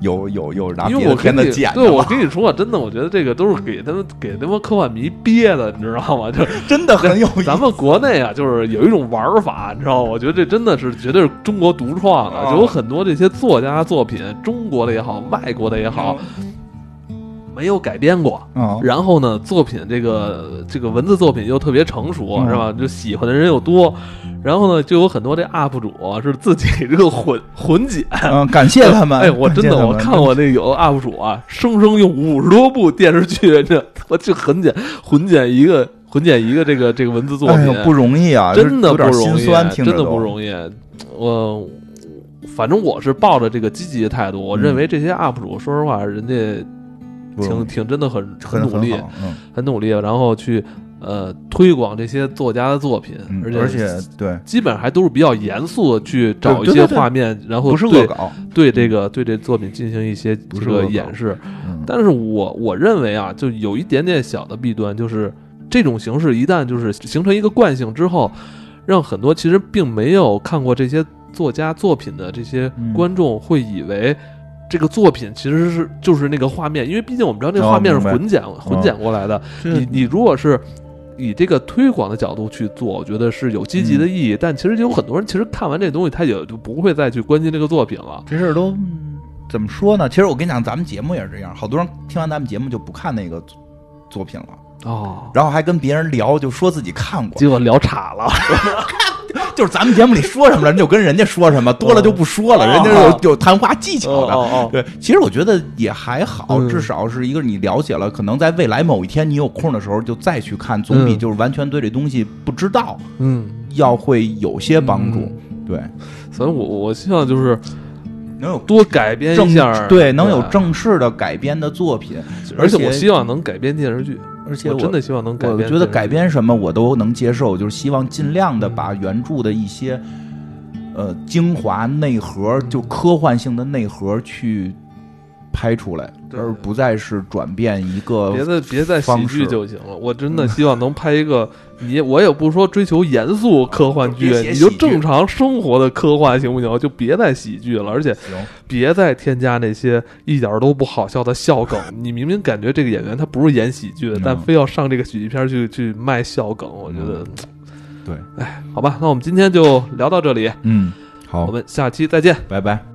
Speaker 2: 有有有拿
Speaker 1: 因
Speaker 2: 别的片子剪的
Speaker 1: 对我？跟你说，真的，我觉得这个都是给他们给他们科幻迷憋的，你知道吗？就 <laughs>
Speaker 2: 真的很有意思。
Speaker 1: 咱们国内啊，就是有一种玩法，你知道吗？我觉得这真的是绝对是中国独创的，
Speaker 2: 哦
Speaker 1: 就有很多这些作家作品，中国的也好，外国的也好，没有改编过。
Speaker 2: 啊，
Speaker 1: 然后呢，作品这个这个文字作品又特别成熟，
Speaker 2: 嗯
Speaker 1: 是吧？就喜欢的人又多，然后呢，就有很多这 UP 主啊是自己这个混混剪。
Speaker 2: 嗯，感谢他们。
Speaker 1: 哎，我真的我看过那有 UP 主啊，生生用五十多部电视剧，这我就混剪混剪一个混剪一个这个这个文字作品，
Speaker 2: 哎不容易啊，
Speaker 1: 真的不容易，真的不容易。我反正我是抱着这个积极的态度，我认为这些 UP 主，说实话，人家挺挺真的很
Speaker 2: 很
Speaker 1: 努力，
Speaker 2: 很好嗯
Speaker 1: 很努力，然后去呃推广这些作家的作品，
Speaker 2: 嗯，
Speaker 1: 而且
Speaker 2: 而且对，
Speaker 1: 基本上还都是比较严肃的去找一些画面，然后
Speaker 2: 不是恶
Speaker 1: 对
Speaker 2: 搞，
Speaker 1: 对这个对这作品进行一些这个
Speaker 2: 不是
Speaker 1: 演示。
Speaker 2: 嗯
Speaker 1: 但是我我认为啊，就有一点点小的弊端，就是这种形式一旦就是形成一个惯性之后，让很多其实并没有看过这些作家作品的这些
Speaker 2: 嗯
Speaker 1: 观众会以为。这个作品其实是就是那个画面，因为毕竟我们知道那个
Speaker 2: 哦
Speaker 1: 画面是混剪、混剪过来的。
Speaker 2: 这
Speaker 1: 你你如果是以这个推广的角度去做，我觉得是有积极的意义。但其实有很多人其实看完这东西，他也就不会再去关心这个作品了。
Speaker 2: 这事儿都嗯怎么说呢？其实我跟你讲，咱们节目也是这样，好多人听完咱们节目就不看那个作作品了，
Speaker 1: 哦，
Speaker 2: 然后还跟别人聊，就说自己看过。
Speaker 1: 结果聊岔了。<laughs>
Speaker 2: 就是咱们节目里说什么了，人就跟人家说什么，多了就不说了，
Speaker 1: 哦。
Speaker 2: 人家有有谈话技巧的。对，其实我觉得也还好，
Speaker 1: 嗯。
Speaker 2: 至少是一个你了解了，可能在未来某一天你有空的时候就再去看，总比
Speaker 1: 嗯。
Speaker 2: 就是完全对这东西不知道
Speaker 1: 嗯，
Speaker 2: 要会有些帮助。
Speaker 1: 嗯。
Speaker 2: 对，
Speaker 1: 所以我我希望就是
Speaker 2: 能有
Speaker 1: 多改编
Speaker 2: 正
Speaker 1: 一下，
Speaker 2: 对能有正式的改编的作品，
Speaker 1: 而且我希望能改编电视剧，
Speaker 2: 而且
Speaker 1: 我真的希望能改
Speaker 2: 我。觉得改编什么我都能接受，就是希望尽量的把原著的一些呃精华内核，就科幻性的内核去拍出来，而不再是转变一个
Speaker 1: 别的别再喜剧就行了。我真的希望能拍一个，你我也不说追求严肃科幻剧你就正常生活的科幻行不行？就别再喜剧了，而且。别再添加那些一点儿都不好笑的笑梗。你明明感觉这个演员他不是演喜剧的，
Speaker 2: 嗯
Speaker 1: 但非要上这个喜剧片去去卖笑梗，我觉得，
Speaker 2: 对，
Speaker 1: 哎，好吧，那我们今天就聊到这里，
Speaker 2: 嗯，好
Speaker 1: 我，们下期再见。
Speaker 2: 拜拜。